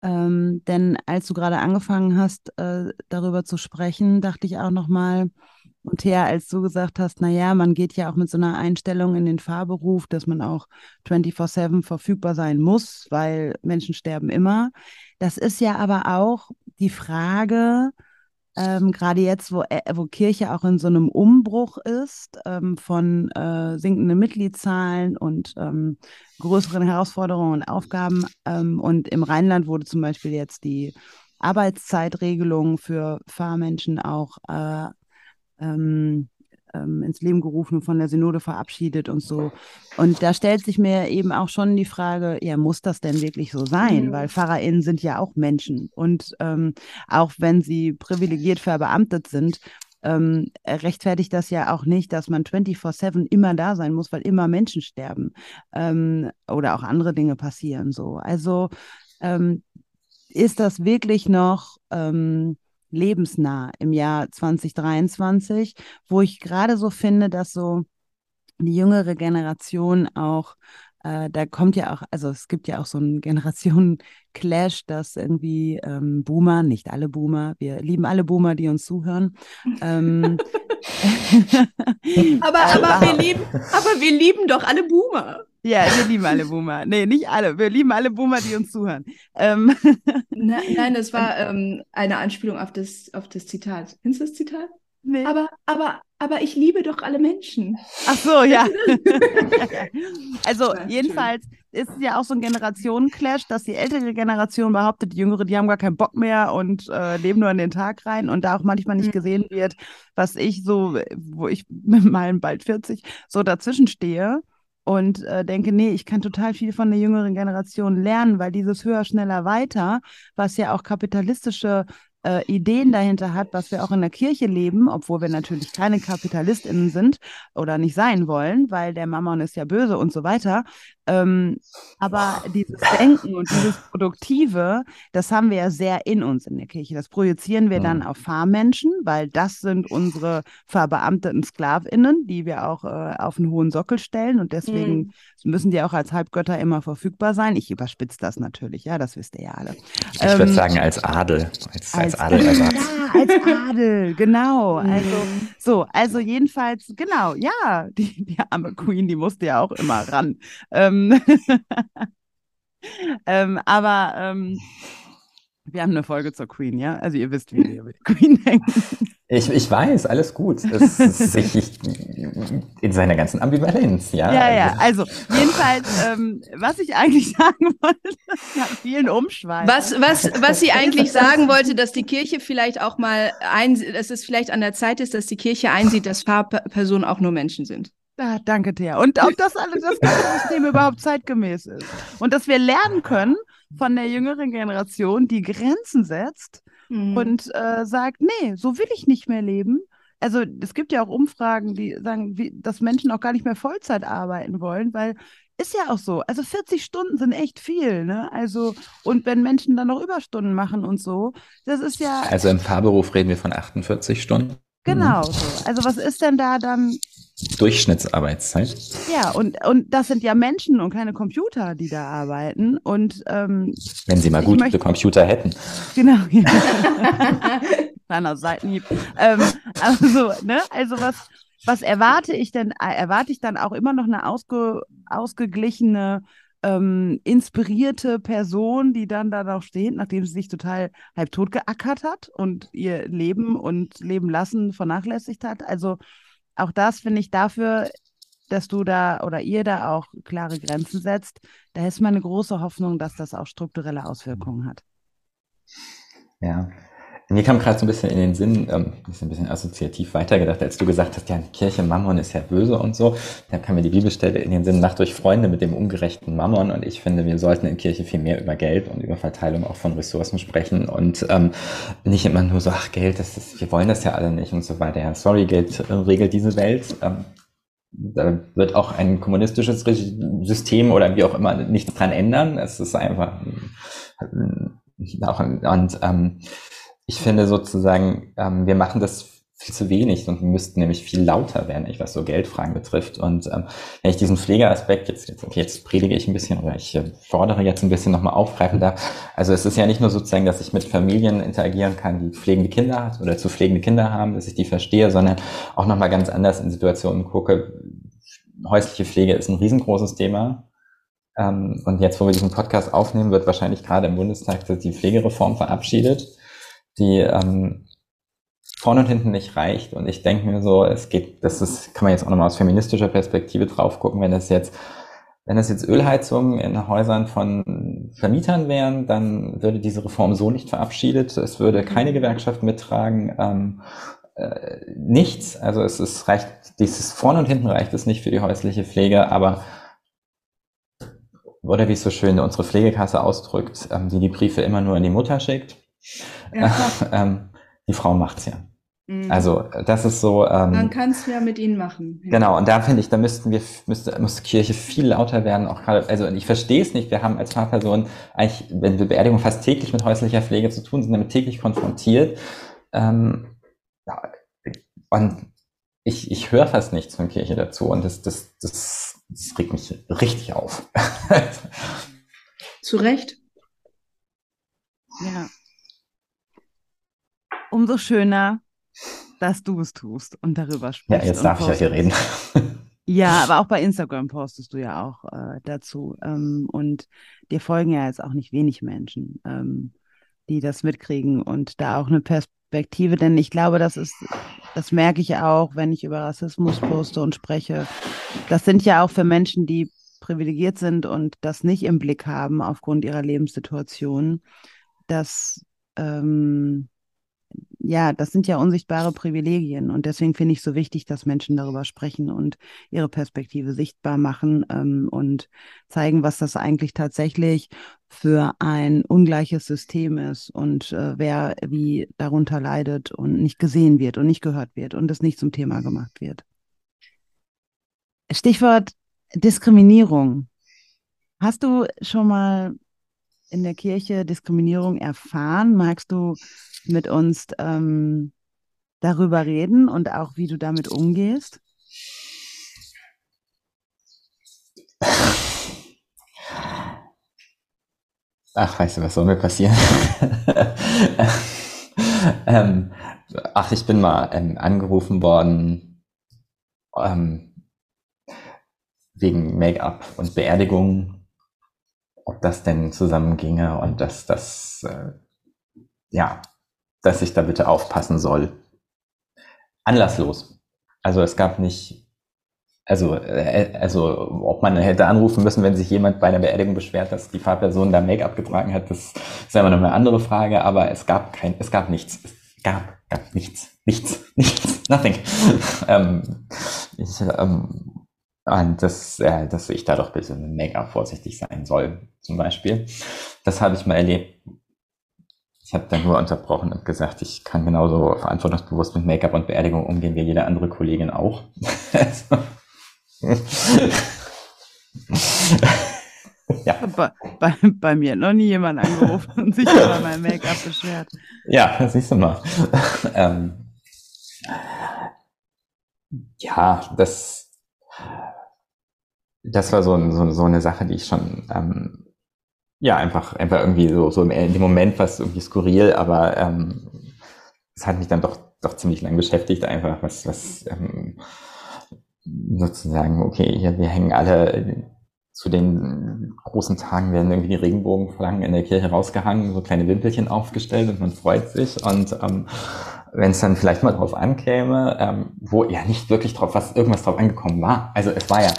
ähm, denn als du gerade angefangen hast, äh, darüber zu sprechen, dachte ich auch nochmal, und Thea, als du gesagt hast, naja, man geht ja auch mit so einer Einstellung in den Fahrberuf, dass man auch 24-7 verfügbar sein muss, weil Menschen sterben immer. Das ist ja aber auch die Frage, ähm, gerade jetzt, wo, äh, wo Kirche auch in so einem Umbruch ist ähm, von äh, sinkenden Mitgliedszahlen und ähm, größeren Herausforderungen und Aufgaben. Ähm, und im Rheinland wurde zum Beispiel jetzt die Arbeitszeitregelung für Fahrmenschen auch äh, ähm, ins Leben gerufen und von der Synode verabschiedet und so. Und da stellt sich mir eben auch schon die Frage, ja, muss das denn wirklich so sein? Mhm. Weil PfarrerInnen sind ja auch Menschen. Und ähm, auch wenn sie privilegiert verbeamtet sind, ähm, rechtfertigt das ja auch nicht, dass man 24-7 immer da sein muss, weil immer Menschen sterben ähm, oder auch andere Dinge passieren. So. Also ähm, ist das wirklich noch ähm, lebensnah im Jahr 2023, wo ich gerade so finde, dass so die jüngere Generation auch äh, da kommt ja auch, also es gibt ja auch so einen Generationen-Clash, dass irgendwie ähm, Boomer, nicht alle Boomer, wir lieben alle Boomer, die uns zuhören. ähm, aber, aber, wir lieben, aber wir lieben doch alle Boomer. Ja, wir lieben alle Boomer. Nee, nicht alle. Wir lieben alle Boomer, die uns zuhören. Ähm. Nein, nein, das war ähm, eine Anspielung auf das, auf das Zitat. Kennst du das Zitat? Nee. Aber, aber, aber ich liebe doch alle Menschen. Ach so, ja. also, jedenfalls ist es ja auch so ein Generationenclash, dass die ältere Generation behauptet, die jüngere, die haben gar keinen Bock mehr und äh, leben nur in den Tag rein und da auch manchmal nicht mhm. gesehen wird, was ich so, wo ich mit meinen bald 40 so dazwischen stehe und äh, denke, nee, ich kann total viel von der jüngeren Generation lernen, weil dieses höher, schneller, weiter, was ja auch kapitalistische äh, Ideen dahinter hat, was wir auch in der Kirche leben, obwohl wir natürlich keine KapitalistInnen sind oder nicht sein wollen, weil der Mammon ist ja böse und so weiter. Ähm, aber dieses Denken und dieses Produktive, das haben wir ja sehr in uns in der Kirche. Das projizieren wir dann auf Fahrmenschen, weil das sind unsere verbeamteten SklavInnen, die wir auch äh, auf einen hohen Sockel stellen und deswegen mhm. müssen die auch als Halbgötter immer verfügbar sein. Ich überspitze das natürlich, ja, das wisst ihr ja alle. Ich ähm, würde sagen als Adel, als, als, als Adel. Ja, als Adel, genau. Mhm. Also so, also jedenfalls, genau, ja, die, die arme Queen, die musste ja auch immer ran. Ähm, ähm, ähm, aber ähm, wir haben eine Folge zur Queen, ja? Also ihr wisst, wie wir über die Queen denken. Ich, ich weiß, alles gut. Es ist ich, in seiner ganzen Ambivalenz, ja. Ja, ja, also jedenfalls, ähm, was ich eigentlich sagen wollte, nach vielen Umschweifen. Was, was, was sie eigentlich sagen wollte, dass die Kirche vielleicht auch mal ein, dass es vielleicht an der Zeit ist, dass die Kirche einsieht, dass Fahrpersonen auch nur Menschen sind. Ah, danke, Thea. Und ob das alles das ganze System überhaupt zeitgemäß ist. Und dass wir lernen können von der jüngeren Generation, die Grenzen setzt mhm. und äh, sagt, nee, so will ich nicht mehr leben. Also es gibt ja auch Umfragen, die sagen, wie, dass Menschen auch gar nicht mehr Vollzeit arbeiten wollen, weil ist ja auch so. Also 40 Stunden sind echt viel, ne? Also, und wenn Menschen dann noch Überstunden machen und so, das ist ja. Also im Fahrberuf reden wir von 48 Stunden. Genau so. Also was ist denn da dann Durchschnittsarbeitszeit. Ja, und, und das sind ja Menschen und keine Computer, die da arbeiten. Und ähm, wenn sie mal gute möchte, Computer hätten. Genau. Ja. Kleiner Seitenhieb. Ähm, also, ne, also was, was erwarte ich denn? Erwarte ich dann auch immer noch eine ausge, ausgeglichene ähm, inspirierte Person, die dann da noch steht, nachdem sie sich total halb tot geackert hat und ihr Leben und Leben lassen vernachlässigt hat. Also auch das finde ich dafür, dass du da oder ihr da auch klare Grenzen setzt, da ist meine große Hoffnung, dass das auch strukturelle Auswirkungen hat. Ja, mir kam gerade so ein bisschen in den Sinn, ähm, ist ein bisschen assoziativ weitergedacht, als du gesagt hast, ja, die Kirche Mammon ist ja böse und so. Da kam mir die Bibelstelle in den Sinn, macht euch Freunde mit dem ungerechten Mammon. Und ich finde, wir sollten in Kirche viel mehr über Geld und über Verteilung auch von Ressourcen sprechen und ähm, nicht immer nur so, ach, Geld, das ist, wir wollen das ja alle nicht und so weiter. Ja, sorry, Geld regelt diese Welt. Ähm, da wird auch ein kommunistisches System oder wie auch immer nichts dran ändern. Es ist einfach auch, und ähm, ich finde sozusagen, ähm, wir machen das viel zu wenig und müssten nämlich viel lauter werden, was so Geldfragen betrifft. Und ähm, wenn ich diesen Pflegeaspekt jetzt, jetzt, okay, jetzt predige ich ein bisschen oder ich äh, fordere jetzt ein bisschen nochmal aufgreifen darf. Also es ist ja nicht nur sozusagen, dass ich mit Familien interagieren kann, die pflegende Kinder hat oder zu pflegende Kinder haben, dass ich die verstehe, sondern auch nochmal ganz anders in Situationen gucke. Häusliche Pflege ist ein riesengroßes Thema. Ähm, und jetzt, wo wir diesen Podcast aufnehmen, wird wahrscheinlich gerade im Bundestag die Pflegereform verabschiedet die ähm, vorne und hinten nicht reicht. Und ich denke mir so, es geht, das ist, kann man jetzt auch nochmal aus feministischer Perspektive drauf gucken, wenn es jetzt, wenn es jetzt Ölheizungen in Häusern von Vermietern wären, dann würde diese Reform so nicht verabschiedet. Es würde keine Gewerkschaft mittragen. Ähm, äh, nichts. Also es ist, reicht, dieses vorne und hinten reicht es nicht für die häusliche Pflege, aber oder wie es so schön unsere Pflegekasse ausdrückt, ähm, die die Briefe immer nur in die Mutter schickt. Ja. ähm, die Frau macht's ja. Mhm. Also das ist so. Ähm, Man kann es ja mit ihnen machen. Ja. Genau, und da finde ich, da müssten wir, müsste, müsste Kirche viel lauter werden, auch gerade, also ich verstehe es nicht, wir haben als Fahrperson eigentlich, wenn wir Beerdigung fast täglich mit häuslicher Pflege zu tun, sind damit täglich konfrontiert. Ähm, ja, und ich, ich höre fast nichts von Kirche dazu und das, das, das, das regt mich richtig auf. Zu Recht. Ja umso schöner, dass du es tust und darüber sprichst. Ja, jetzt darf ich ja hier reden. Ja, aber auch bei Instagram postest du ja auch äh, dazu. Ähm, und dir folgen ja jetzt auch nicht wenig Menschen, ähm, die das mitkriegen und da auch eine Perspektive, denn ich glaube, das ist, das merke ich auch, wenn ich über Rassismus poste und spreche. Das sind ja auch für Menschen, die privilegiert sind und das nicht im Blick haben aufgrund ihrer Lebenssituation, dass ähm, ja, das sind ja unsichtbare Privilegien und deswegen finde ich so wichtig, dass Menschen darüber sprechen und ihre Perspektive sichtbar machen ähm, und zeigen, was das eigentlich tatsächlich für ein ungleiches System ist und äh, wer wie darunter leidet und nicht gesehen wird und nicht gehört wird und es nicht zum Thema gemacht wird. Stichwort Diskriminierung. Hast du schon mal in der Kirche Diskriminierung erfahren? Magst du mit uns ähm, darüber reden und auch wie du damit umgehst? Ach, weißt du, was soll mir passieren? ähm, ach, ich bin mal ähm, angerufen worden ähm, wegen Make-up und Beerdigung, ob das denn zusammenginge und dass das, äh, ja, dass ich da bitte aufpassen soll. Anlasslos. Also es gab nicht, also, äh, also ob man hätte anrufen müssen, wenn sich jemand bei einer Beerdigung beschwert, dass die Fahrperson da Make-up getragen hat, das ist immer noch eine andere Frage, aber es gab kein, es gab nichts. Es gab, gab nichts, nichts, nichts, nothing. ähm, ich, ähm, und das, äh, dass ich da doch bitte mit Make-up vorsichtig sein soll, zum Beispiel. Das habe ich mal erlebt ich habe dann nur unterbrochen und gesagt, ich kann genauso verantwortungsbewusst mit Make-up und Beerdigung umgehen wie jede andere Kollegin auch. ja. Bei, bei, bei, mir noch nie jemand angerufen und sich über mein Make-up beschwert. Ja, siehst du mal. ähm, ja, das, das war so, so, so eine Sache, die ich schon ähm, ja, einfach, einfach irgendwie so, so in dem Moment was irgendwie skurril, aber ähm, es hat mich dann doch, doch ziemlich lang beschäftigt, einfach was, was ähm, sozusagen, okay, hier, wir hängen alle zu den großen Tagen werden irgendwie die Regenbogenflaggen in der Kirche rausgehangen, so kleine Wimpelchen aufgestellt und man freut sich. Und ähm, wenn es dann vielleicht mal drauf ankäme, ähm, wo ja nicht wirklich drauf was irgendwas drauf angekommen war. Also es war ja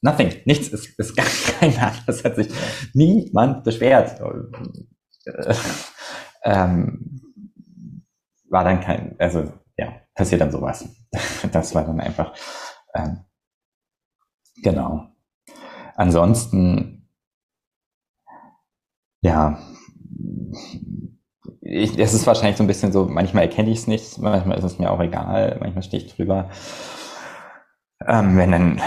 Nothing, nichts, es ist gar keiner. Das hat sich niemand beschwert. Äh, ähm, war dann kein, also ja, passiert dann sowas. Das war dann einfach, ähm, genau. Ansonsten, ja, ich, es ist wahrscheinlich so ein bisschen so, manchmal erkenne ich es nicht, manchmal ist es mir auch egal, manchmal stehe ich drüber. Ähm, wenn dann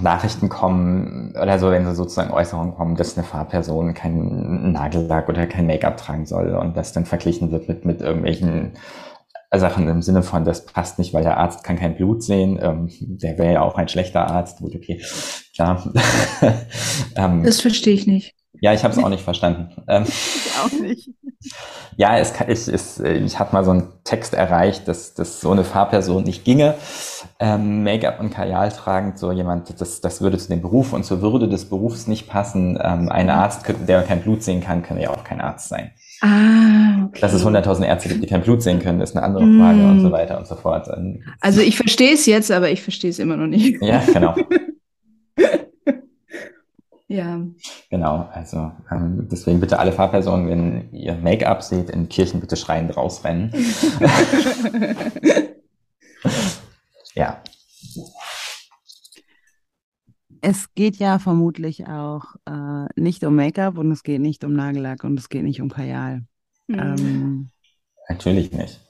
Nachrichten kommen oder so, wenn so sozusagen Äußerungen kommen, dass eine Fahrperson keinen Nagellack oder kein Make-up tragen soll und das dann verglichen wird mit, mit irgendwelchen Sachen im Sinne von, das passt nicht, weil der Arzt kann kein Blut sehen. Ähm, der wäre ja auch ein schlechter Arzt. Gut, okay, klar. ähm, das verstehe ich nicht. Ja, ich habe es auch nicht verstanden. Ähm, ich auch nicht. Ja, es, ich, es, ich habe mal so einen Text erreicht, dass, dass so eine Fahrperson nicht ginge. Ähm, Make-up und Kajal tragend, so jemand, das, das würde zu dem Beruf und zur Würde des Berufs nicht passen. Ähm, ein Arzt, der kein Blut sehen kann, kann ja auch kein Arzt sein. Ah, okay. Dass es 100.000 Ärzte gibt, die kein Blut sehen können, ist eine andere Frage mm. und so weiter und so fort. Also ich verstehe es jetzt, aber ich verstehe es immer noch nicht. Ja, genau. Ja. Genau, also ähm, deswegen bitte alle Fahrpersonen, wenn ihr Make-up seht, in Kirchen bitte schreiend rausrennen. ja. Es geht ja vermutlich auch äh, nicht um Make-up und es geht nicht um Nagellack und es geht nicht um Kajal. Mhm. Ähm, Natürlich nicht.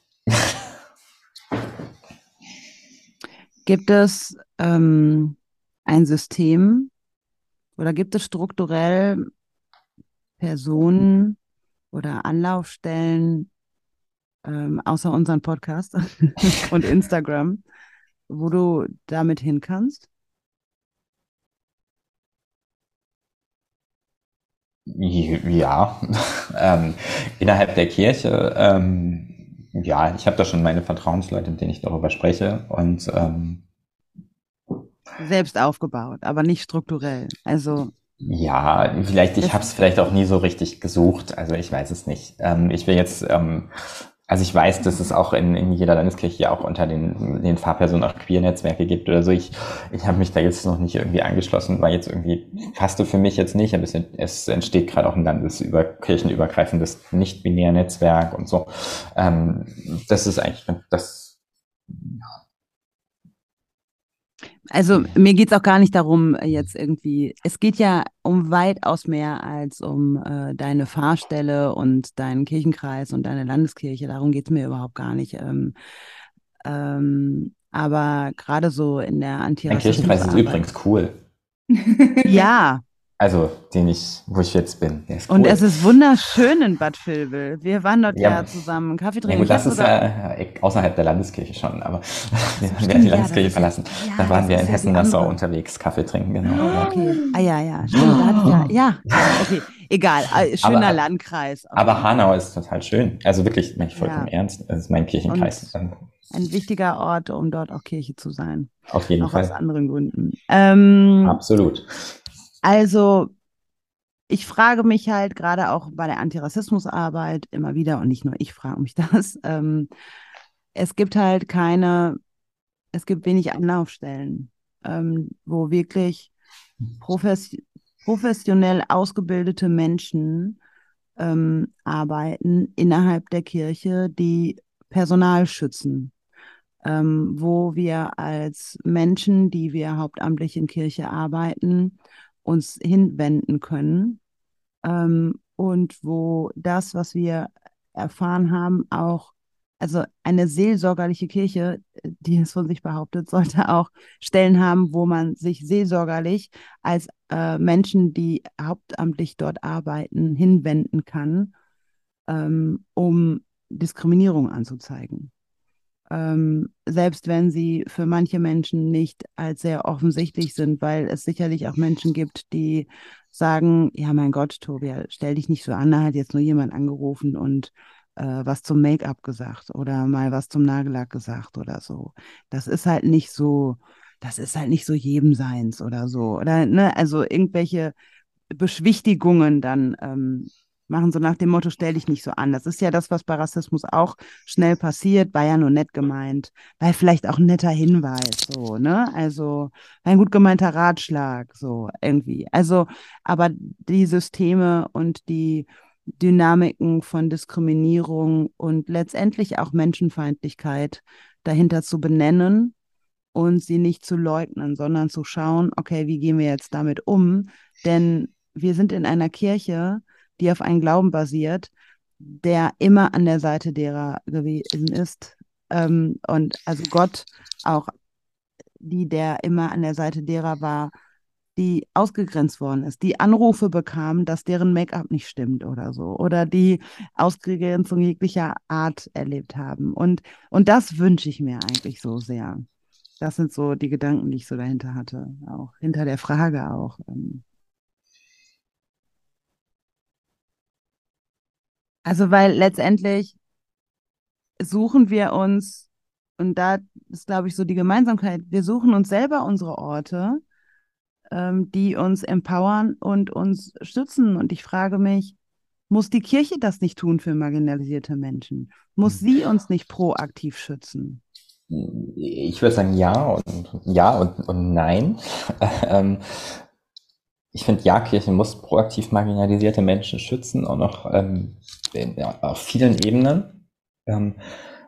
gibt es ähm, ein System, oder gibt es strukturell Personen oder Anlaufstellen ähm, außer unseren Podcast und Instagram, wo du damit hin kannst? Ja, ähm, innerhalb der Kirche, ähm, ja, ich habe da schon meine Vertrauensleute, mit denen ich darüber spreche und ähm, selbst aufgebaut, aber nicht strukturell. Also ja, vielleicht, ich habe es vielleicht auch nie so richtig gesucht, also ich weiß es nicht. Ähm, ich will jetzt, ähm, also ich weiß, dass es auch in, in jeder Landeskirche ja auch unter den, den Fahrpersonen auch Queer-Netzwerke gibt oder so. Ich, ich habe mich da jetzt noch nicht irgendwie angeschlossen, weil jetzt irgendwie passte für mich jetzt nicht, aber es, es entsteht gerade auch ein landesüber kirchenübergreifendes nicht-binär-Netzwerk und so. Ähm, das ist eigentlich das ja, also mir geht es auch gar nicht darum, jetzt irgendwie, es geht ja um weitaus mehr als um äh, deine Fahrstelle und deinen Kirchenkreis und deine Landeskirche. Darum geht es mir überhaupt gar nicht. Ähm, ähm, aber gerade so in der Antirassismus. Dein Kirchenkreis ist übrigens cool. ja, also, den ich, wo ich jetzt bin. Cool. Und es ist wunderschön in Bad Vilbel. Wir waren dort ja, ja zusammen Kaffee trinken. Ja, gut, das ist ja äh, außerhalb der Landeskirche schon, aber wir haben die Landeskirche verlassen. Ja, da waren wir in Hessen-Nassau unterwegs, Kaffee trinken, genau. Oh, okay. Ah ja, ja, stimmt. Oh. Ja, ja, okay. Egal, äh, schöner aber, Landkreis. Okay. Aber Hanau ist total schön. Also wirklich, ich vollkommen ernst. Das ist mein Kirchenkreis. Und ein wichtiger Ort, um dort auch Kirche zu sein. Auf jeden auch Fall. Aus anderen Gründen. Ähm, Absolut. Also, ich frage mich halt gerade auch bei der Antirassismusarbeit immer wieder, und nicht nur ich frage mich das, ähm, es gibt halt keine, es gibt wenig Anlaufstellen, ähm, wo wirklich profes professionell ausgebildete Menschen ähm, arbeiten innerhalb der Kirche, die Personal schützen. Ähm, wo wir als Menschen, die wir hauptamtlich in Kirche arbeiten, uns hinwenden können ähm, und wo das, was wir erfahren haben, auch, also eine seelsorgerliche Kirche, die es von sich behauptet, sollte auch Stellen haben, wo man sich seelsorgerlich als äh, Menschen, die hauptamtlich dort arbeiten, hinwenden kann, ähm, um Diskriminierung anzuzeigen ähm, selbst wenn sie für manche Menschen nicht als sehr offensichtlich sind, weil es sicherlich auch Menschen gibt, die sagen, ja, mein Gott, Tobi, stell dich nicht so an, da hat jetzt nur jemand angerufen und äh, was zum Make-up gesagt oder mal was zum Nagellack gesagt oder so. Das ist halt nicht so, das ist halt nicht so jedem seins oder so. Oder, ne, also irgendwelche Beschwichtigungen dann ähm, machen, so nach dem Motto, stell dich nicht so an. Das ist ja das, was bei Rassismus auch schnell passiert, war ja nur nett gemeint, weil vielleicht auch ein netter Hinweis, so, ne? Also ein gut gemeinter Ratschlag, so irgendwie. Also, aber die Systeme und die Dynamiken von Diskriminierung und letztendlich auch Menschenfeindlichkeit dahinter zu benennen und sie nicht zu leugnen, sondern zu schauen, okay, wie gehen wir jetzt damit um? Denn wir sind in einer Kirche, die auf einen Glauben basiert, der immer an der Seite derer gewesen ist. Ähm, und also Gott auch, die der immer an der Seite derer war, die ausgegrenzt worden ist, die Anrufe bekam, dass deren Make-up nicht stimmt oder so, oder die Ausgrenzung jeglicher Art erlebt haben. Und, und das wünsche ich mir eigentlich so sehr. Das sind so die Gedanken, die ich so dahinter hatte, auch hinter der Frage auch. Also, weil letztendlich suchen wir uns, und da ist, glaube ich, so die Gemeinsamkeit, wir suchen uns selber unsere Orte, ähm, die uns empowern und uns stützen. Und ich frage mich, muss die Kirche das nicht tun für marginalisierte Menschen? Muss sie uns nicht proaktiv schützen? Ich würde sagen ja und ja und, und nein. ähm, ich finde, ja, Kirche muss proaktiv marginalisierte Menschen schützen, auch noch ähm, in, ja, auf vielen Ebenen. Ähm,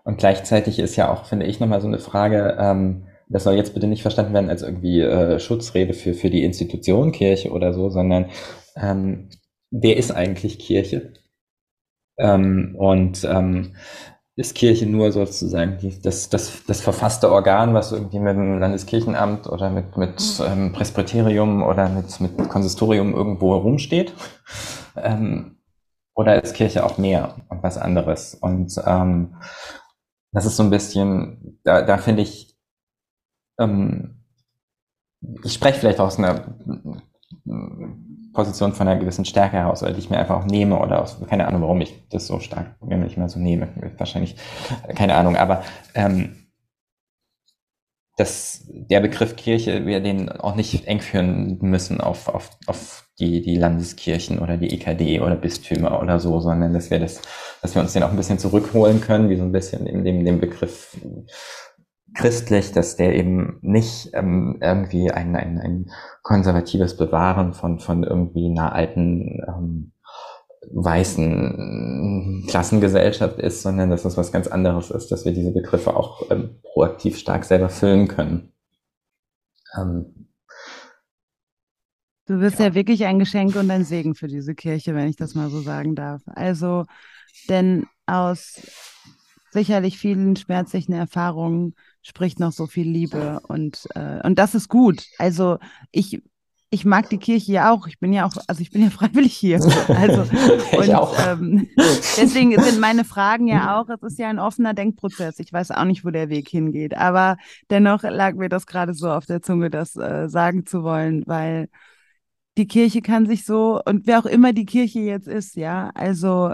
und gleichzeitig ist ja auch, finde ich, nochmal so eine Frage, ähm, das soll jetzt bitte nicht verstanden werden als irgendwie äh, Schutzrede für, für die Institution Kirche oder so, sondern ähm, wer ist eigentlich Kirche? Ähm, und ähm, ist Kirche nur sozusagen die, das, das, das verfasste Organ, was irgendwie mit dem Landeskirchenamt oder mit, mit ähm, Presbyterium oder mit, mit Konsistorium irgendwo rumsteht? Ähm, oder ist Kirche auch mehr und was anderes? Und ähm, das ist so ein bisschen, da, da finde ich, ähm, ich spreche vielleicht aus einer Position von einer gewissen Stärke heraus, oder die ich mir einfach auch nehme oder aus, keine Ahnung, warum ich das so stark mir nicht mehr so nehme. Wahrscheinlich, keine Ahnung, aber ähm, dass der Begriff Kirche, wir den auch nicht eng führen müssen auf, auf, auf die, die Landeskirchen oder die EKD oder Bistümer oder so, sondern dass wir das dass wir uns den auch ein bisschen zurückholen können, wie so ein bisschen in dem, dem Begriff christlich, dass der eben nicht ähm, irgendwie ein, ein, ein konservatives Bewahren von, von irgendwie einer alten ähm, weißen Klassengesellschaft ist, sondern dass es was ganz anderes ist, dass wir diese Begriffe auch ähm, proaktiv stark selber füllen können. Ähm, du wirst ja. ja wirklich ein Geschenk und ein Segen für diese Kirche, wenn ich das mal so sagen darf. Also, denn aus sicherlich vielen schmerzlichen Erfahrungen spricht noch so viel Liebe und, äh, und das ist gut. Also ich, ich mag die Kirche ja auch. Ich bin ja auch, also ich bin ja freiwillig hier. Also und auch. Ähm, deswegen sind meine Fragen ja auch, es ist ja ein offener Denkprozess. Ich weiß auch nicht, wo der Weg hingeht. Aber dennoch lag mir das gerade so auf der Zunge, das äh, sagen zu wollen, weil die Kirche kann sich so, und wer auch immer die Kirche jetzt ist, ja, also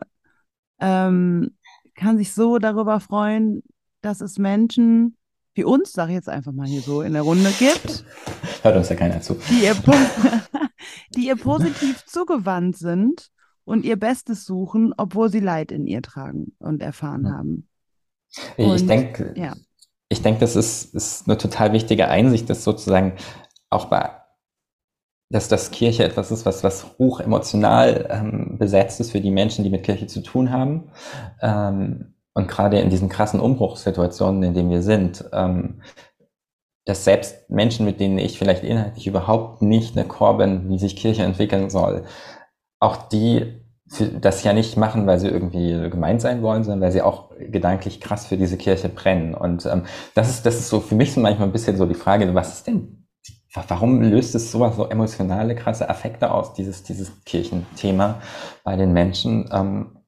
ähm, kann sich so darüber freuen, dass es Menschen wie uns, sage ich jetzt einfach mal hier so in der Runde gibt. Hört uns ja keiner zu. Die ihr, die ihr positiv zugewandt sind und ihr Bestes suchen, obwohl sie Leid in ihr tragen und erfahren haben. Und, ich denke, ja. ich denke, das ist, ist eine total wichtige Einsicht, dass sozusagen auch bei dass das Kirche etwas ist, was, was hoch emotional ähm, besetzt ist für die Menschen, die mit Kirche zu tun haben. Ähm, und gerade in diesen krassen Umbruchssituationen, in denen wir sind, ähm, dass selbst Menschen, mit denen ich vielleicht inhaltlich überhaupt nicht eine Chor bin, wie sich Kirche entwickeln soll, auch die das ja nicht machen, weil sie irgendwie gemeint sein wollen, sondern weil sie auch gedanklich krass für diese Kirche brennen. Und ähm, das ist das ist so für mich so manchmal ein bisschen so die Frage, was ist denn, warum löst es sowas so emotionale krasse Affekte aus, dieses dieses Kirchenthema bei den Menschen? Ähm,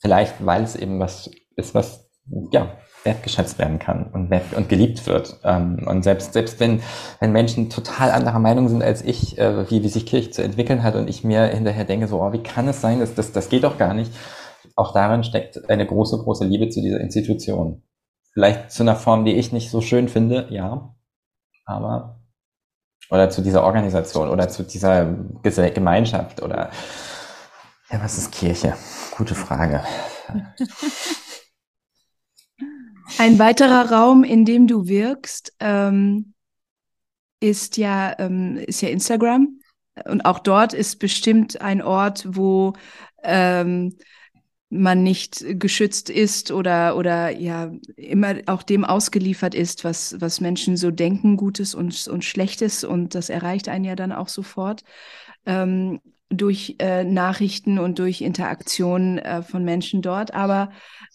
Vielleicht, weil es eben was ist, was ja wertgeschätzt werden kann und, wert und geliebt wird. Ähm, und selbst, selbst wenn, wenn Menschen total anderer Meinung sind als ich, äh, wie, wie sich Kirche zu entwickeln hat und ich mir hinterher denke, so, oh, wie kann es sein, dass das, das geht doch gar nicht. Auch darin steckt eine große, große Liebe zu dieser Institution. Vielleicht zu einer Form, die ich nicht so schön finde, ja. Aber, oder zu dieser Organisation oder zu dieser Gemeinschaft oder, ja, was ist Kirche? Gute Frage. Ein weiterer Raum, in dem du wirkst, ähm, ist ja, ähm, ist ja Instagram. Und auch dort ist bestimmt ein Ort, wo ähm, man nicht geschützt ist oder, oder ja immer auch dem ausgeliefert ist, was, was Menschen so denken, Gutes und, und Schlechtes. Und das erreicht einen ja dann auch sofort. Ähm, durch äh, Nachrichten und durch Interaktion äh, von Menschen dort. Aber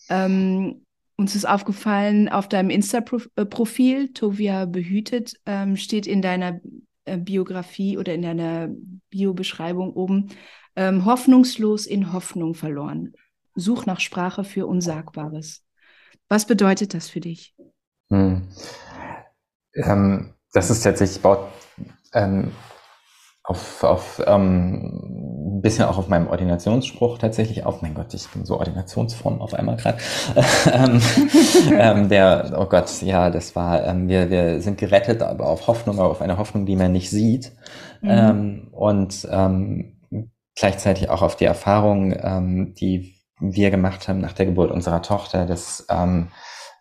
ähm, uns ist aufgefallen, auf deinem Insta-Profil, Tovia behütet, ähm, steht in deiner äh, Biografie oder in deiner Bio-Beschreibung oben, ähm, hoffnungslos in Hoffnung verloren. Such nach Sprache für Unsagbares. Was bedeutet das für dich? Hm. Ähm, das ist tatsächlich, baut ähm, auf, auf ähm, ein bisschen auch auf meinem Ordinationsspruch tatsächlich auf. Mein Gott, ich bin so ordinationsfromm auf einmal gerade. ähm, ähm, der, oh Gott, ja, das war, ähm, wir, wir sind gerettet, aber auf Hoffnung, aber auf eine Hoffnung, die man nicht sieht. Mhm. Ähm, und ähm, gleichzeitig auch auf die Erfahrung, ähm, die wir gemacht haben nach der Geburt unserer Tochter, dass ähm,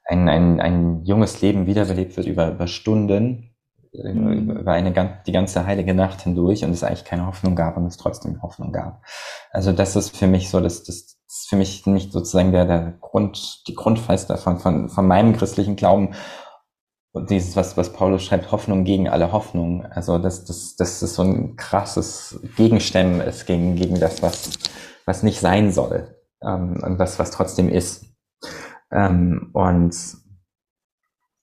ein, ein, ein junges Leben wiederbelebt wird über, über Stunden mhm. über eine, die ganze heilige Nacht hindurch und es eigentlich keine Hoffnung gab und es trotzdem Hoffnung gab. Also das ist für mich so, das, das, das ist für mich nicht sozusagen der, der Grund, die Grundfeste von, von, von meinem christlichen Glauben. Und dieses, was, was Paulus schreibt, Hoffnung gegen alle Hoffnung. Also, das, das, das ist so ein krasses Gegenstemmen ist gegen, gegen das, was, was nicht sein soll. Ähm, und was, was trotzdem ist. Ähm, und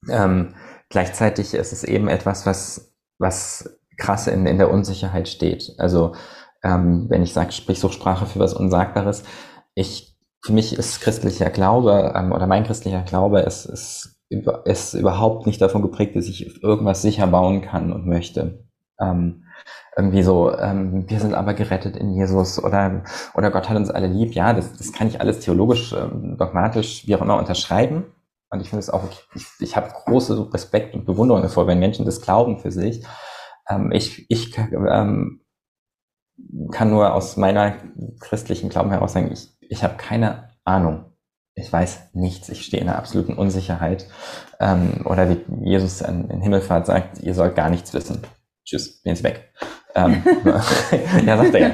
ähm, Gleichzeitig ist es eben etwas, was, was krass in, in der Unsicherheit steht. Also ähm, wenn ich sage, sprich Sprache für was Unsagbares, ich, für mich ist christlicher Glaube ähm, oder mein christlicher Glaube ist, ist, ist überhaupt nicht davon geprägt, dass ich irgendwas sicher bauen kann und möchte. Ähm, irgendwie so, ähm, wir sind aber gerettet in Jesus oder, oder Gott hat uns alle lieb. Ja, das, das kann ich alles theologisch, ähm, dogmatisch, wie auch immer unterschreiben. Und ich finde es auch, ich, ich habe große Respekt und Bewunderung davor, wenn Menschen das glauben für sich. Ähm, ich ich ähm, kann nur aus meiner christlichen Glauben heraus sagen, ich, ich habe keine Ahnung. Ich weiß nichts. Ich stehe in einer absoluten Unsicherheit. Ähm, oder wie Jesus in, in Himmelfahrt sagt, ihr sollt gar nichts wissen. Tschüss, bin jetzt weg. Ähm, ja, sagt er ja.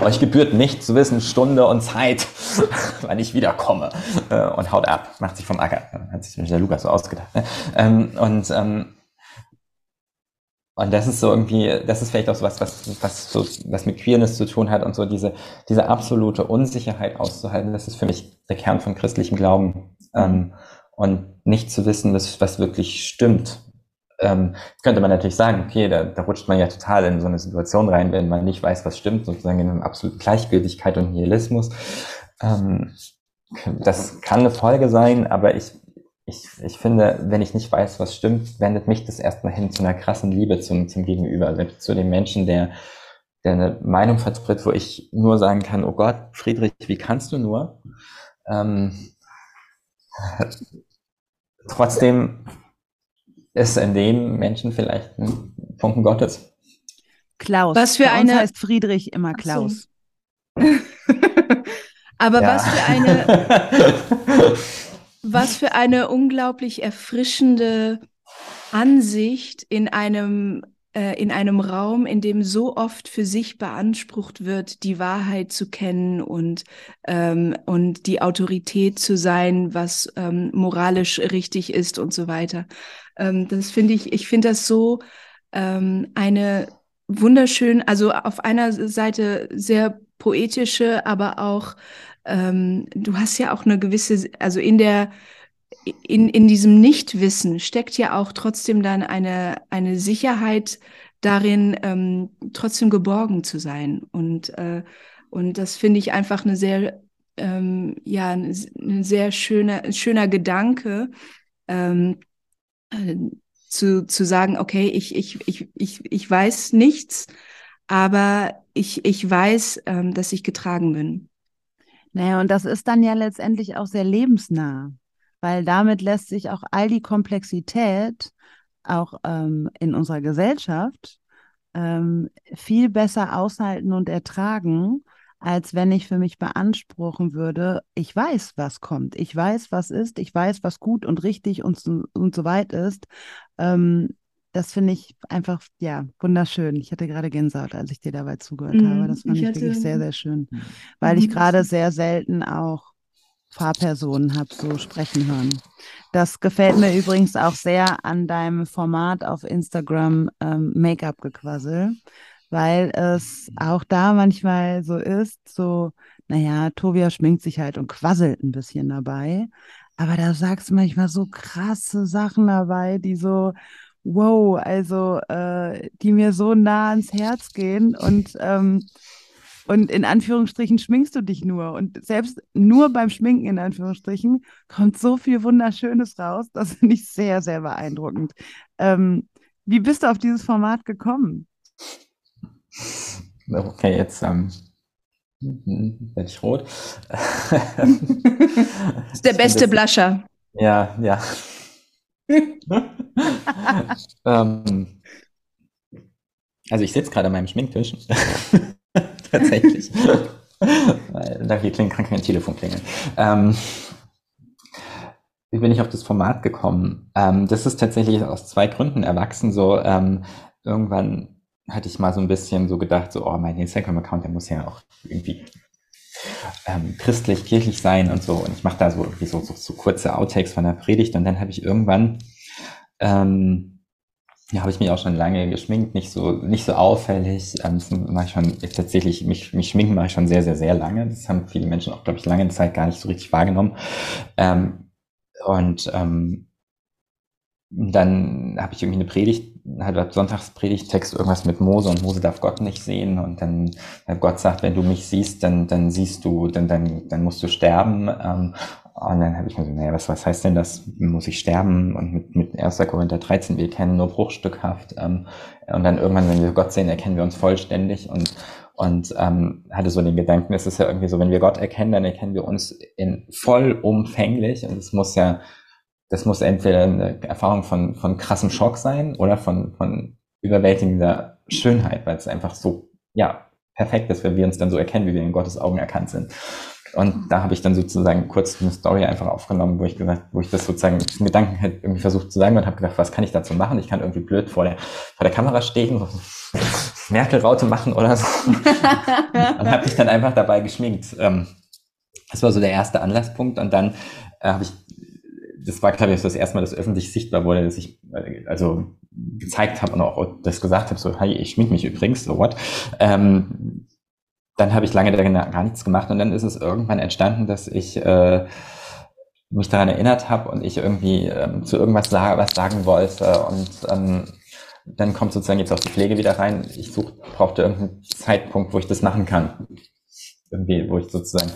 Euch gebührt nicht zu wissen, Stunde und Zeit, wann ich wiederkomme. Äh, und haut ab, macht sich vom Acker. Hat sich der Lukas so ausgedacht. Ne? Ähm, und, ähm, und das ist so irgendwie, das ist vielleicht auch so was, was, was, so, was mit Queerness zu tun hat und so diese, diese absolute Unsicherheit auszuhalten. Das ist für mich der Kern von christlichem Glauben. Ähm, und nicht zu wissen, was, was wirklich stimmt ähm, könnte man natürlich sagen, okay, da, da rutscht man ja total in so eine Situation rein, wenn man nicht weiß, was stimmt, sozusagen in einem absoluten Gleichgültigkeit und Nihilismus. Ähm, das kann eine Folge sein, aber ich, ich, ich finde, wenn ich nicht weiß, was stimmt, wendet mich das erstmal hin zu einer krassen Liebe zum, zum Gegenüber, also zu dem Menschen, der, der eine Meinung vertritt, wo ich nur sagen kann, oh Gott, Friedrich, wie kannst du nur? Ähm, trotzdem ist in dem Menschen vielleicht ein Funken Gottes. Klaus. Was für Bei uns eine- heißt Friedrich immer Klaus. Aber Ja. was für eine, was für eine unglaublich erfrischende Ansicht in einem, äh, in einem Raum, in dem so oft für sich beansprucht wird, die Wahrheit zu kennen und, ähm, und die Autorität zu sein, was ähm, moralisch richtig ist und so weiter. Ähm, das finde ich, ich finde das so ähm, eine wunderschön, also auf einer Seite sehr poetische, aber auch ähm, du hast ja auch eine gewisse, also in der in, in diesem Nichtwissen steckt ja auch trotzdem dann eine, eine Sicherheit darin, ähm, trotzdem geborgen zu sein. Und, äh, und das finde ich einfach eine sehr, ähm, ja, ein, sehr schöner, schöner Gedanke, ähm, äh, zu, zu sagen, okay, ich, ich, ich, ich, ich weiß nichts, aber ich, ich weiß, ähm, dass ich getragen bin. Naja, und das ist dann ja letztendlich auch sehr lebensnah, weil damit lässt sich auch all die Komplexität auch ähm, in unserer Gesellschaft ähm, viel besser aushalten und ertragen, als wenn ich für mich beanspruchen würde, ich weiß, was kommt, ich weiß, was ist, ich weiß, was gut und richtig und so, und so weit ist. Ähm, das finde ich einfach, ja, wunderschön. Ich hatte gerade Gänsehaut, als ich dir dabei zugehört Mhm, habe. Das fand ich ich, wirklich sehr, sehr schön, weil ich Mhm. gerade sehr selten auch Fahrpersonen habe so sprechen hören. Das gefällt mir übrigens auch sehr an deinem Format auf Instagram ähm, Make-up-Gequassel, weil es auch da manchmal so ist, so, naja, Tovia schminkt sich halt und quasselt ein bisschen dabei, aber da sagst du manchmal so krasse Sachen dabei, die so, wow, also äh, die mir so nah ans Herz gehen und ähm, und in Anführungsstrichen schminkst du dich nur. Und selbst nur beim Schminken, in Anführungsstrichen, kommt so viel Wunderschönes raus. Das finde ich sehr, sehr beeindruckend. Ähm, wie bist du auf dieses Format gekommen? Okay, jetzt ähm, werde ich rot. Das ist der beste Blusher. Ja, ja. ähm, also ich sitze gerade an meinem Schminktisch. Tatsächlich. Weil da klingt, kann kein Telefon klingeln. Ähm, wie bin ich auf das Format gekommen? Ähm, das ist tatsächlich aus zwei Gründen erwachsen. So ähm, irgendwann hatte ich mal so ein bisschen so gedacht, so, oh, mein Instagram-Account, der muss ja auch irgendwie ähm, christlich, kirchlich sein und so. Und ich mache da so irgendwie so, so, so kurze Outtakes von der Predigt. Und dann habe ich irgendwann, ähm, ja, habe ich mich auch schon lange geschminkt, nicht so, nicht so auffällig. Ähm, das mache ich schon tatsächlich, mich, mich schminken mache ich schon sehr, sehr, sehr lange. Das haben viele Menschen auch, glaube ich, lange Zeit gar nicht so richtig wahrgenommen. Ähm, und ähm, dann habe ich irgendwie eine Predigt, halt Sonntagspredigttext, irgendwas mit Mose und Mose darf Gott nicht sehen und dann äh, Gott sagt, wenn du mich siehst, dann dann siehst du, dann dann dann musst du sterben. Ähm, und dann habe ich mir so, naja, was was heißt denn das? Muss ich sterben? Und mit mit 1. Korinther 13, wir kennen nur bruchstückhaft. Ähm, und dann irgendwann, wenn wir Gott sehen, erkennen wir uns vollständig und und ähm, hatte so den Gedanken, es ist ja irgendwie so, wenn wir Gott erkennen, dann erkennen wir uns in vollumfänglich und es muss ja das muss entweder eine Erfahrung von, von krassem Schock sein oder von, von überwältigender Schönheit, weil es einfach so, ja, perfekt ist, wenn wir uns dann so erkennen, wie wir in Gottes Augen erkannt sind. Und da habe ich dann sozusagen kurz eine Story einfach aufgenommen, wo ich gesagt, wo ich das sozusagen diesen Gedanken halt irgendwie versucht zu sagen und habe gedacht, was kann ich dazu machen? Ich kann irgendwie blöd vor der, vor der Kamera stehen, so Merkel-Raute machen oder so. und habe mich dann einfach dabei geschminkt. Ähm, das war so der erste Anlasspunkt. Und dann äh, habe ich, das war, glaube ich, das erste Mal, dass öffentlich sichtbar wurde, dass ich äh, also gezeigt habe und auch das gesagt habe, so, hey, ich schmink mich übrigens, so what. Ähm, dann habe ich lange gar nichts gemacht und dann ist es irgendwann entstanden, dass ich äh, mich daran erinnert habe und ich irgendwie ähm, zu irgendwas sa was sagen wollte und ähm, dann kommt sozusagen jetzt auch die Pflege wieder rein. Ich such, brauchte irgendeinen Zeitpunkt, wo ich das machen kann. Irgendwie, wo ich sozusagen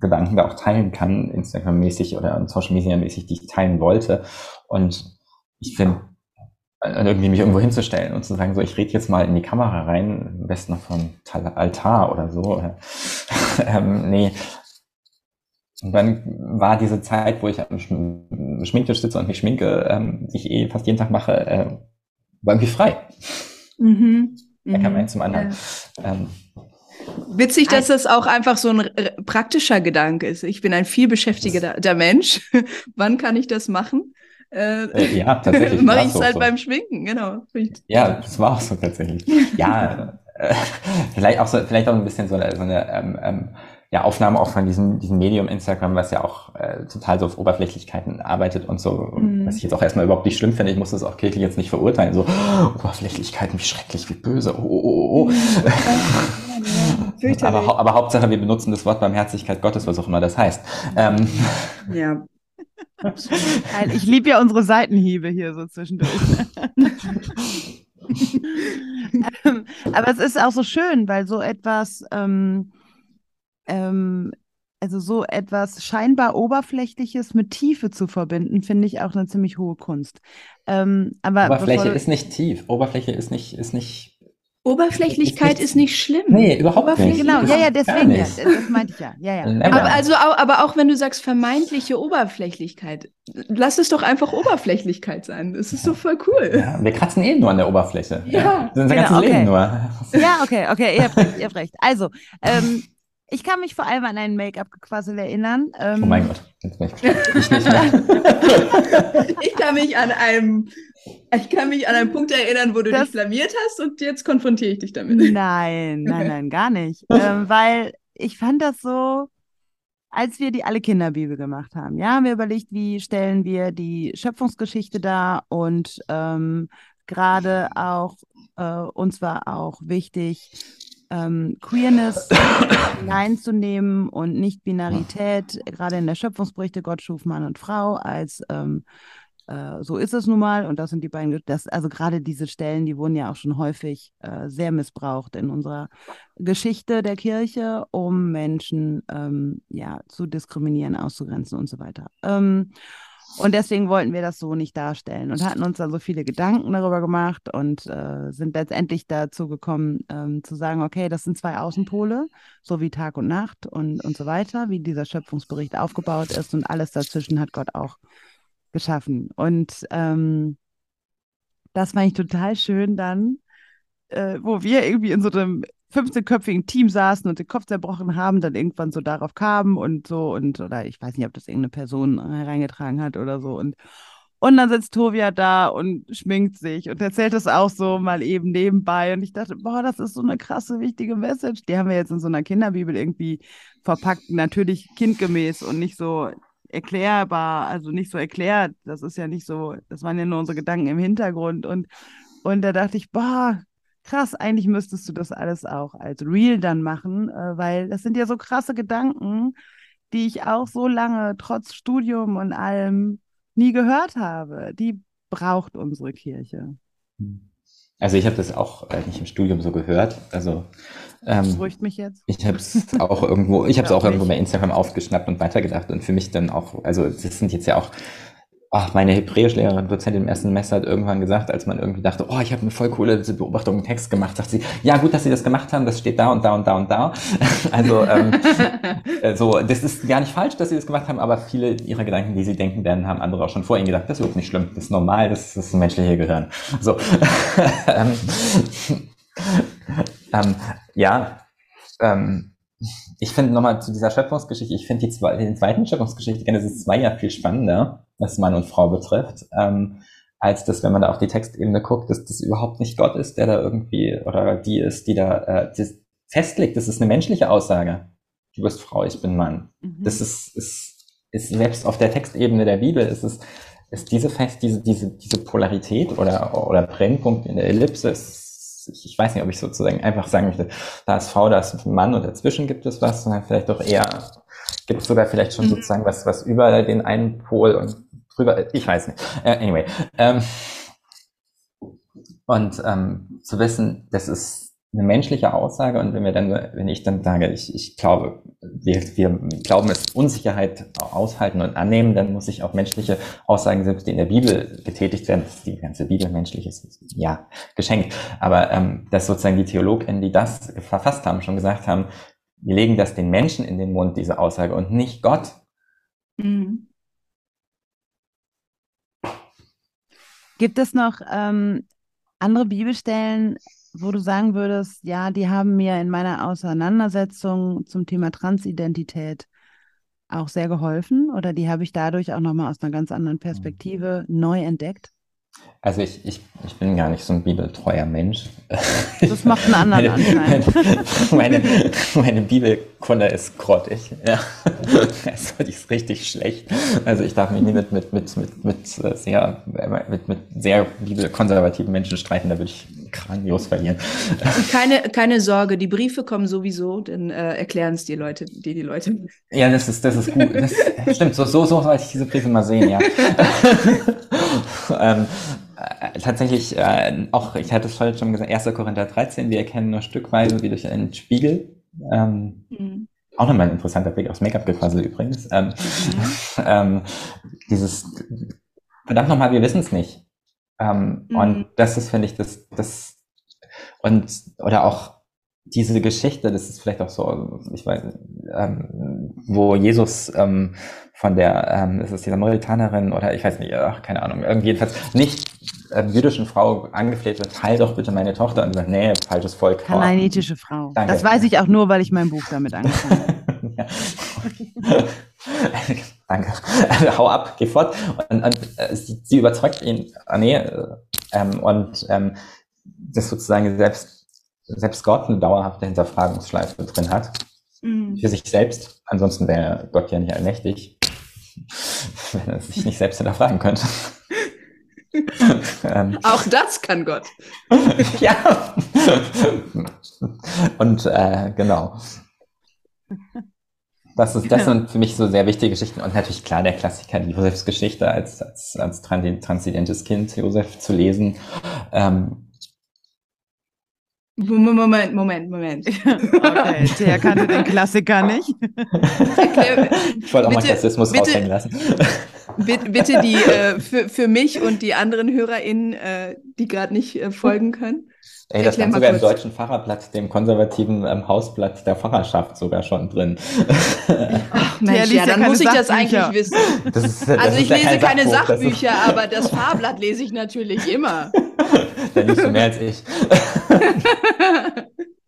Gedanken da auch teilen kann, Instagram-mäßig oder Social Media-mäßig, die ich teilen wollte. Und ich finde, äh, irgendwie mich irgendwo hinzustellen und zu sagen, so, ich rede jetzt mal in die Kamera rein, am besten noch vom Altar oder so. ähm, nee. Und dann war diese Zeit, wo ich am Schminktisch sitze und mich schminke, ähm, die ich eh fast jeden Tag mache, äh, war irgendwie frei. Mhm. Da kam mhm. ein zum anderen. Ja. Ähm, Witzig, dass das auch einfach so ein praktischer Gedanke ist. Ich bin ein vielbeschäftigter Mensch. Wann kann ich das machen? Äh, äh, ja, tatsächlich. Mache ich es halt so. beim Schminken, genau. Ja, das war auch so tatsächlich. ja, äh, vielleicht auch so, vielleicht auch ein bisschen so eine, so eine ähm, ähm, ja, Aufnahme auch von diesem, diesem Medium Instagram, was ja auch äh, total so auf Oberflächlichkeiten arbeitet und so, mhm. was ich jetzt auch erstmal überhaupt nicht schlimm finde. Ich muss das auch kirchlich jetzt nicht verurteilen. So, oh, Oberflächlichkeiten, wie schrecklich, wie böse. Oh, oh, oh. oh. Mhm. aber, aber Hauptsache, wir benutzen das Wort Barmherzigkeit Gottes, was auch immer das heißt. Ähm, ja. Ich liebe ja unsere Seitenhiebe hier so zwischendurch. Ähm, aber es ist auch so schön, weil so etwas, ähm, ähm, also so etwas scheinbar Oberflächliches mit Tiefe zu verbinden, finde ich auch eine ziemlich hohe Kunst. Ähm, aber Oberfläche ist nicht tief. Oberfläche ist nicht, ist nicht Oberflächlichkeit ist nicht schlimm. Nee, überhaupt nicht. Genau, ja, ja, deswegen, ja, das meinte ich ja. ja, ja. Aber, also, aber auch wenn du sagst vermeintliche Oberflächlichkeit, lass es doch einfach Oberflächlichkeit sein. Das ist doch voll cool. Ja, wir kratzen eben nur an der Oberfläche. Ja. Ist unser genau, ganzes okay. Leben nur. Ja, okay, okay, ihr habt recht, ihr habt recht. Also, ähm, ich kann mich vor allem an ein Make-up-Gequassel erinnern. Ähm, oh mein Gott, jetzt bin ich, ich, ich kann mich an einem ich kann mich an einen Punkt erinnern, wo du das, dich blamiert hast und jetzt konfrontiere ich dich damit. Nein, nein, nein, gar nicht. ähm, weil ich fand das so, als wir die Alle Kinderbibel gemacht haben, ja, haben wir überlegt, wie stellen wir die Schöpfungsgeschichte dar und ähm, gerade auch, äh, uns war auch wichtig, ähm, Queerness hineinzunehmen und Nicht-Binarität, gerade in der Schöpfungsberichte, Gott schuf Mann und Frau als ähm, äh, so ist es nun mal und das sind die beiden, das, also gerade diese Stellen, die wurden ja auch schon häufig äh, sehr missbraucht in unserer Geschichte der Kirche, um Menschen ähm, ja zu diskriminieren, auszugrenzen und so weiter. Ähm, und deswegen wollten wir das so nicht darstellen und hatten uns dann so viele Gedanken darüber gemacht und äh, sind letztendlich dazu gekommen, ähm, zu sagen, okay, das sind zwei Außenpole, so wie Tag und Nacht und, und so weiter, wie dieser Schöpfungsbericht aufgebaut ist und alles dazwischen hat Gott auch geschaffen. Und ähm, das fand ich total schön dann, äh, wo wir irgendwie in so einem 15-köpfigen Team saßen und den Kopf zerbrochen haben, dann irgendwann so darauf kamen und so und oder ich weiß nicht, ob das irgendeine Person hereingetragen hat oder so und und dann sitzt Tovia da und schminkt sich und erzählt das auch so mal eben nebenbei. Und ich dachte, boah, das ist so eine krasse, wichtige Message. Die haben wir jetzt in so einer Kinderbibel irgendwie verpackt. Natürlich kindgemäß und nicht so erklärbar, also nicht so erklärt. Das ist ja nicht so, das waren ja nur unsere Gedanken im Hintergrund. Und, und da dachte ich, boah, krass, eigentlich müsstest du das alles auch als Real dann machen, äh, weil das sind ja so krasse Gedanken, die ich auch so lange trotz Studium und allem nie gehört habe. Die braucht unsere Kirche. Also ich habe das auch nicht im Studium so gehört. Also ähm, Beruhigt mich jetzt. Ich habe es auch irgendwo, ich habe es auch irgendwo bei Instagram aufgeschnappt und weitergedacht und für mich dann auch, also das sind jetzt ja auch ach, meine Hebräischlehrerin, Dozentin im ersten Semester hat irgendwann gesagt, als man irgendwie dachte, oh, ich habe eine voll coole Beobachtung im Text gemacht, sagt sie, ja gut, dass Sie das gemacht haben, das steht da und da und da und da. also ähm, äh, so, das ist gar nicht falsch, dass Sie das gemacht haben, aber viele Ihrer Gedanken, die Sie denken werden, haben andere auch schon vor Ihnen gedacht. Das ist überhaupt nicht schlimm, das ist normal, das, das ist ein menschliches Gehirn. So, ähm, ähm, ja, ähm, ich finde nochmal zu dieser Schöpfungsgeschichte, ich finde die zwei, den zweiten Schöpfungsgeschichte Genesis 2 ja viel spannender, was Mann und Frau betrifft, ähm, als das, wenn man da auf die Textebene guckt, dass das überhaupt nicht Gott ist, der da irgendwie, oder die ist, die da äh, das festlegt. Das ist eine menschliche Aussage. Du bist Frau, ich bin Mann. Mhm. Das ist, ist, ist selbst auf der Textebene der Bibel ist es, ist diese Fest, diese, diese, diese Polarität oder, oder Brennpunkt in der Ellipse ist ich weiß nicht, ob ich sozusagen einfach sagen möchte, da ist Frau, da ist Mann und dazwischen gibt es was, sondern vielleicht doch eher, gibt es sogar vielleicht schon mhm. sozusagen was, was über den einen Pol und drüber, ich weiß nicht. Uh, anyway. Ähm, und ähm, zu wissen, das ist eine menschliche Aussage und wenn wir dann, wenn ich dann sage, ich, ich glaube, wir, wir glauben es Unsicherheit aushalten und annehmen, dann muss ich auch menschliche Aussagen, selbst die in der Bibel getätigt werden, die ganze Bibel menschlich ist, ja, geschenkt. Aber ähm, dass sozusagen die Theologen, die das verfasst haben, schon gesagt haben, wir legen das den Menschen in den Mund, diese Aussage, und nicht Gott. Mhm. Gibt es noch ähm, andere Bibelstellen, wo du sagen würdest, ja, die haben mir in meiner Auseinandersetzung zum Thema Transidentität auch sehr geholfen oder die habe ich dadurch auch nochmal aus einer ganz anderen Perspektive neu entdeckt? Also ich, ich, ich bin gar nicht so ein bibeltreuer Mensch. Das macht einen anderen Anschein. Meine, meine Bibelkunde ist grottig. Ja. Also die ist richtig schlecht. Also ich darf mich nie mit, mit, mit, mit, mit, sehr, mit, mit sehr bibelkonservativen Menschen streiten, da würde ich grandios verlieren. Keine, keine Sorge, die Briefe kommen sowieso, dann äh, erklären es die Leute, die die Leute. Ja, das ist, das ist gut. Das, stimmt, so, so, so sollte ich diese Briefe mal sehen, ja. ähm, äh, tatsächlich äh, auch, ich hatte es vorhin schon gesagt, 1. Korinther 13, wir erkennen nur stückweise wie durch einen Spiegel. Ähm, mhm. Auch nochmal ein interessanter Blick aufs Make-up-Gequassel übrigens. Ähm, mhm. ähm, dieses, verdammt nochmal, wir wissen es nicht. Ähm, mhm. Und das ist, finde ich, das, das, und, oder auch diese Geschichte, das ist vielleicht auch so, ich weiß, ähm, wo Jesus ähm, von der, ähm, ist es die Samaritanerin oder ich weiß nicht, ach, keine Ahnung, irgendwie jedenfalls nicht äh, jüdischen Frau angefleht wird, heil doch bitte meine Tochter und sagt, nee, falsches Volk. Kananitische Frau. Danke. Das weiß ich auch nur, weil ich mein Buch damit angefangen habe. Danke. Also, hau ab, geh fort. Und, und äh, sie, sie, überzeugt ihn, ah, nee, äh, ähm, und ähm, das sozusagen selbst, selbst Gott eine dauerhafte Hinterfragungsschleife drin hat. Mhm. Für sich selbst. Ansonsten wäre Gott ja nicht allmächtig, wenn er sich nicht selbst hinterfragen könnte. ähm, Auch das kann Gott. ja. Und äh, genau. Das, ist, das sind für mich so sehr wichtige Geschichten und natürlich klar der Klassiker, die Josefs Geschichte als, als, als transidentes Kind, Josef zu lesen. Ähm, Moment, Moment, Moment. Okay, der kannte den Klassiker nicht. ich wollte auch mal Klassismus bitte, raushängen lassen. Bitte, bitte die äh, für, für mich und die anderen HörerInnen, äh, die gerade nicht äh, folgen können. Ey, das stand sogar kurz. im deutschen Pfarrerblatt, dem konservativen ähm, Hausblatt der Pfarrerschaft sogar schon drin. Ach Mensch, ja, dann muss ich das eigentlich wissen. Das ist, das also ich lese kein keine Sachbuch, Sachbücher, aber das Fahrblatt lese ich natürlich immer. Dann nicht so mehr als ich.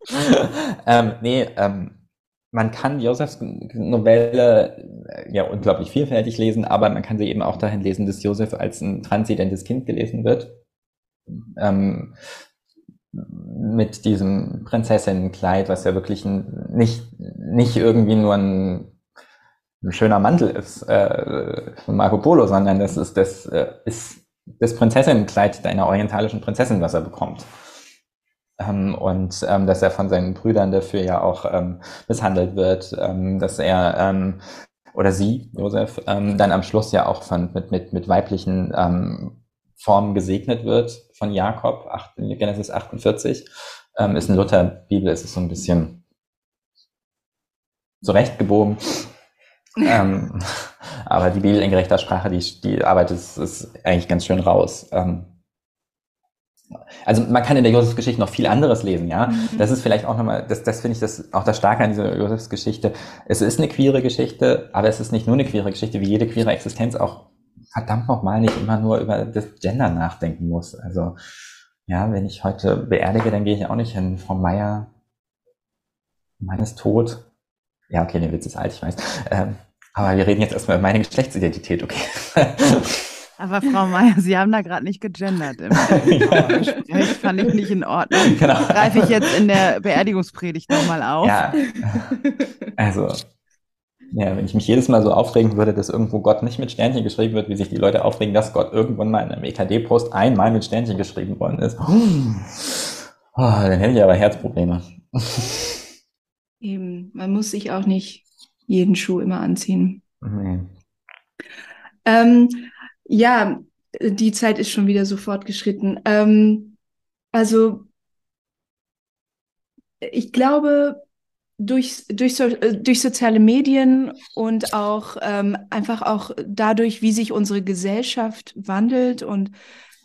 ähm, nee, ähm, man kann Josefs Novelle äh, ja unglaublich vielfältig lesen, aber man kann sie eben auch dahin lesen, dass Josef als ein transidentes Kind gelesen wird. Ähm, mit diesem Prinzessinnenkleid, was ja wirklich ein, nicht, nicht irgendwie nur ein, ein schöner Mantel ist äh, von Marco Polo, sondern das ist das äh, ist das Prinzessinnenkleid einer orientalischen Prinzessin, was er bekommt. Ähm, und ähm, dass er von seinen Brüdern dafür ja auch ähm, misshandelt wird, ähm, dass er ähm, oder sie, Josef, ähm, dann am Schluss ja auch von, mit, mit, mit weiblichen ähm, Formen gesegnet wird von Jakob, 8, Genesis 48, ähm, ist in Luther-Bibel, ist es so ein bisschen zurechtgebogen. ähm, aber die Bibel in gerechter Sprache, die, die arbeitet ist, ist eigentlich ganz schön raus. Ähm, also man kann in der Josefsgeschichte noch viel anderes lesen, ja. Mhm. Das ist vielleicht auch nochmal, das, das finde ich das auch das Starke an dieser Josefsgeschichte. Es ist eine queere Geschichte, aber es ist nicht nur eine queere Geschichte, wie jede queere Existenz auch verdammt nochmal nicht immer nur über das Gender nachdenken muss. Also ja, wenn ich heute beerdige, dann gehe ich auch nicht hin. Frau Meier, Mann ist tot. Ja, okay, der Witz ist alt, ich weiß. Ähm, aber wir reden jetzt erstmal über meine Geschlechtsidentität, okay. Aber Frau Meier, Sie haben da gerade nicht gegendert im Gespräch, fand ich nicht in Ordnung. Genau. Greife ich jetzt in der Beerdigungspredigt nochmal auf. Ja, also, ja, wenn ich mich jedes Mal so aufregen würde, dass irgendwo Gott nicht mit Sternchen geschrieben wird, wie sich die Leute aufregen, dass Gott irgendwann mal in einem EKD-Post einmal mit Sternchen geschrieben worden ist, oh, dann hätte ich aber Herzprobleme. Eben, man muss sich auch nicht jeden Schuh immer anziehen. Nee. Ähm, ja, die Zeit ist schon wieder so fortgeschritten. Ähm, also, ich glaube, durch, durch, so, durch soziale Medien und auch ähm, einfach auch dadurch, wie sich unsere Gesellschaft wandelt und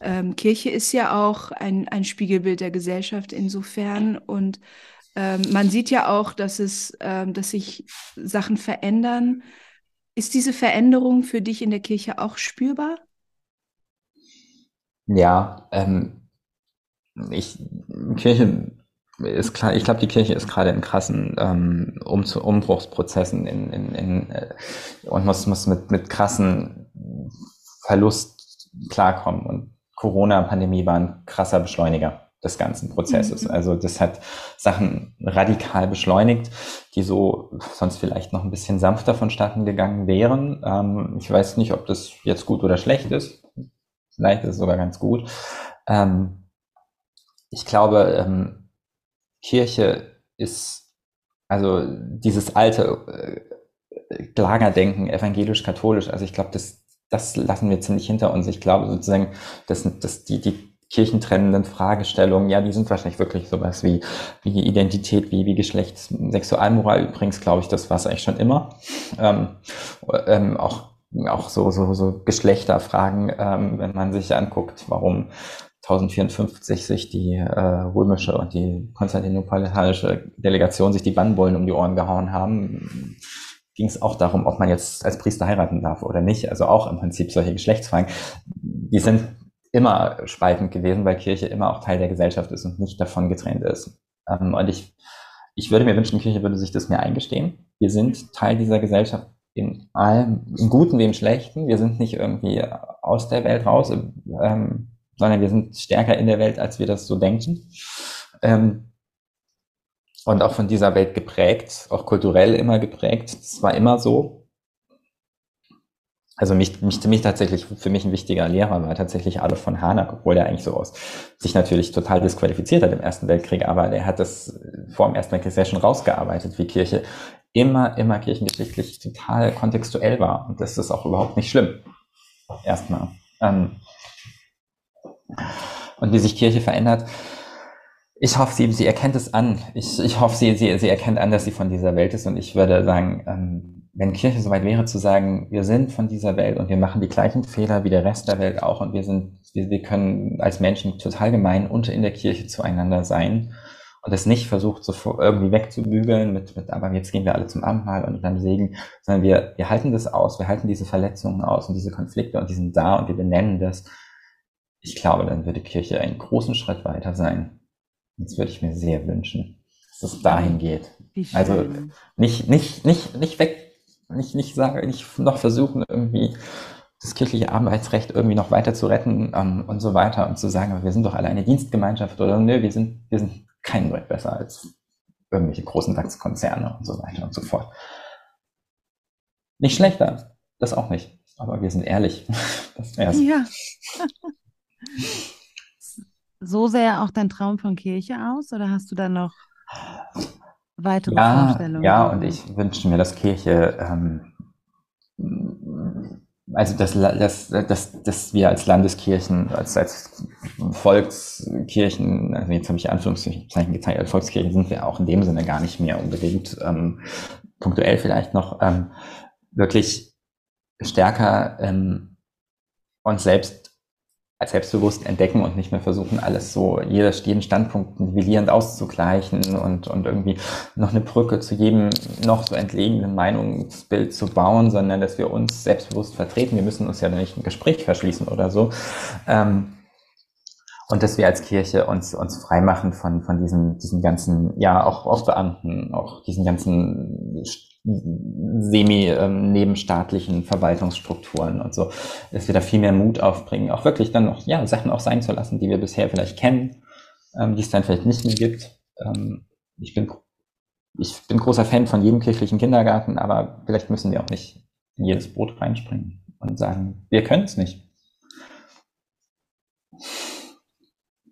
ähm, Kirche ist ja auch ein, ein Spiegelbild der Gesellschaft insofern und ähm, man sieht ja auch, dass es, ähm, dass sich Sachen verändern. Ist diese Veränderung für dich in der Kirche auch spürbar? Ja, ähm, ich, Kirche ist klar, ich glaube, die Kirche ist gerade in krassen ähm, um Umbruchsprozessen in, in, in, äh, und muss, muss mit, mit krassen Verlust klarkommen. Und Corona-Pandemie war ein krasser Beschleuniger des ganzen Prozesses. Mhm. Also das hat Sachen radikal beschleunigt, die so sonst vielleicht noch ein bisschen sanfter vonstatten gegangen wären. Ähm, ich weiß nicht, ob das jetzt gut oder schlecht ist. Vielleicht ist es sogar ganz gut. Ähm, ich glaube, ähm, Kirche ist, also dieses alte äh, Lagerdenken, evangelisch-katholisch, also ich glaube, das, das lassen wir ziemlich hinter uns. Ich glaube sozusagen, dass, dass die, die kirchentrennenden Fragestellungen, ja, die sind wahrscheinlich wirklich sowas wie, wie Identität, wie, wie Geschlecht, Sexualmoral übrigens, glaube ich, das war es eigentlich schon immer. Ähm, ähm, auch, auch so, so, so Geschlechterfragen, ähm, wenn man sich anguckt, warum 1054 sich die äh, römische und die konstantinopolitanische Delegation sich die Bannbullen um die Ohren gehauen haben, ging es auch darum, ob man jetzt als Priester heiraten darf oder nicht. Also auch im Prinzip solche Geschlechtsfragen. Die sind immer spaltend gewesen, weil Kirche immer auch Teil der Gesellschaft ist und nicht davon getrennt ist. Ähm, und ich, ich würde mir wünschen, Kirche würde sich das mehr eingestehen. Wir sind Teil dieser Gesellschaft in allem, im Guten wie im Schlechten. Wir sind nicht irgendwie aus der Welt raus, ähm, sondern wir sind stärker in der Welt, als wir das so denken. Ähm, und auch von dieser Welt geprägt, auch kulturell immer geprägt. Es war immer so also mich, mich, mich tatsächlich, für mich ein wichtiger Lehrer war tatsächlich Adolf von Hanak, obwohl der eigentlich so aus sich natürlich total disqualifiziert hat im Ersten Weltkrieg, aber der hat das vor dem Ersten Weltkrieg sehr schon rausgearbeitet, wie Kirche immer, immer kirchengeschichtlich total kontextuell war. Und das ist auch überhaupt nicht schlimm. Erstmal. Ähm, und wie sich Kirche verändert, ich hoffe, sie, sie erkennt es an. Ich, ich hoffe, sie, sie, sie erkennt an, dass sie von dieser Welt ist. Und ich würde sagen, ähm, wenn Kirche soweit wäre zu sagen, wir sind von dieser Welt und wir machen die gleichen Fehler wie der Rest der Welt auch und wir sind, wir, wir können als Menschen total gemein unter in der Kirche zueinander sein und es nicht versucht, so irgendwie wegzubügeln mit, mit, aber jetzt gehen wir alle zum Abendmahl und dann Segen, sondern wir, wir halten das aus, wir halten diese Verletzungen aus und diese Konflikte und die sind da und wir benennen das. Ich glaube, dann würde Kirche einen großen Schritt weiter sein. Das würde ich mir sehr wünschen, dass es dahin geht. Also nicht, nicht, nicht, nicht weg nicht, nicht sagen, nicht noch versuchen, irgendwie das kirchliche Arbeitsrecht irgendwie noch weiter zu retten ähm, und so weiter und zu sagen, wir sind doch alle eine Dienstgemeinschaft oder nö, wir sind, wir sind kein Deut besser als irgendwelche großen DAX-Konzerne und so weiter und so fort. Nicht schlechter, das auch nicht, aber wir sind ehrlich. Das wär's. Ja. So sehr auch dein Traum von Kirche aus oder hast du da noch weitere ja, Vorstellungen. Ja, und ich wünsche mir, dass Kirche, ähm, also dass, dass, dass, dass wir als Landeskirchen, als, als Volkskirchen, also jetzt habe ich Anführungszeichen gezeigt, als Volkskirchen sind wir auch in dem Sinne gar nicht mehr unbedingt, ähm, punktuell vielleicht noch, ähm, wirklich stärker ähm, uns selbst als selbstbewusst entdecken und nicht mehr versuchen, alles so, jeder, jeden Standpunkt nivellierend auszugleichen und, und irgendwie noch eine Brücke zu jedem noch so entlegenen Meinungsbild zu bauen, sondern dass wir uns selbstbewusst vertreten. Wir müssen uns ja nicht ein Gespräch verschließen oder so. Ähm, und dass wir als Kirche uns, uns freimachen von, von diesen, diesen ganzen, ja, auch, auch Beamten, auch diesen ganzen semi-nebenstaatlichen ähm, Verwaltungsstrukturen und so, dass wir da viel mehr Mut aufbringen, auch wirklich dann noch, ja, Sachen auch sein zu lassen, die wir bisher vielleicht kennen, ähm, die es dann vielleicht nicht mehr gibt. Ähm, ich bin, ich bin großer Fan von jedem kirchlichen Kindergarten, aber vielleicht müssen wir auch nicht in jedes Boot reinspringen und sagen, wir können es nicht.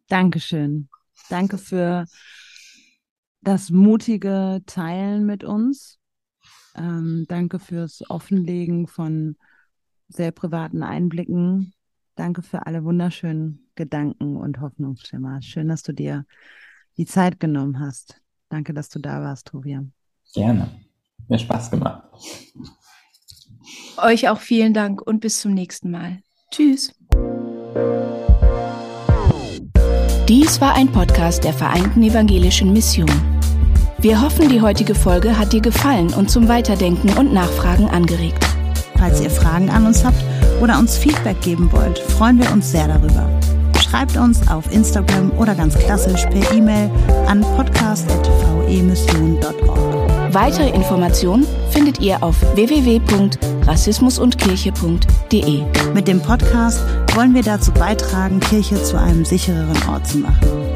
Dankeschön. Danke für das mutige Teilen mit uns. Ähm, danke fürs Offenlegen von sehr privaten Einblicken. Danke für alle wunderschönen Gedanken und Hoffnungsschimmer. Schön, dass du dir die Zeit genommen hast. Danke, dass du da warst, Tovia. Gerne. Mir Spaß gemacht. Euch auch vielen Dank und bis zum nächsten Mal. Tschüss. Dies war ein Podcast der Vereinten Evangelischen Mission. Wir hoffen, die heutige Folge hat dir gefallen und zum Weiterdenken und Nachfragen angeregt. Falls ihr Fragen an uns habt oder uns Feedback geben wollt, freuen wir uns sehr darüber. Schreibt uns auf Instagram oder ganz klassisch per E-Mail an podcast.vemission.org. Weitere Informationen findet ihr auf www.rassismusundkirche.de. Mit dem Podcast wollen wir dazu beitragen, Kirche zu einem sichereren Ort zu machen.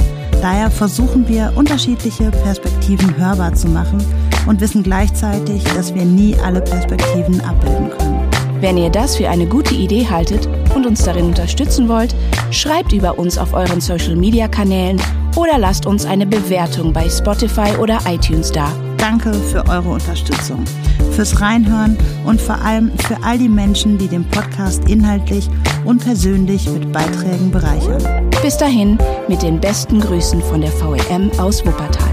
Daher versuchen wir, unterschiedliche Perspektiven hörbar zu machen und wissen gleichzeitig, dass wir nie alle Perspektiven abbilden können. Wenn ihr das für eine gute Idee haltet und uns darin unterstützen wollt, schreibt über uns auf euren Social-Media-Kanälen oder lasst uns eine Bewertung bei Spotify oder iTunes da. Danke für eure Unterstützung, fürs Reinhören und vor allem für all die Menschen, die den Podcast inhaltlich und persönlich mit Beiträgen bereichern. Bis dahin mit den besten Grüßen von der VEM aus Wuppertal.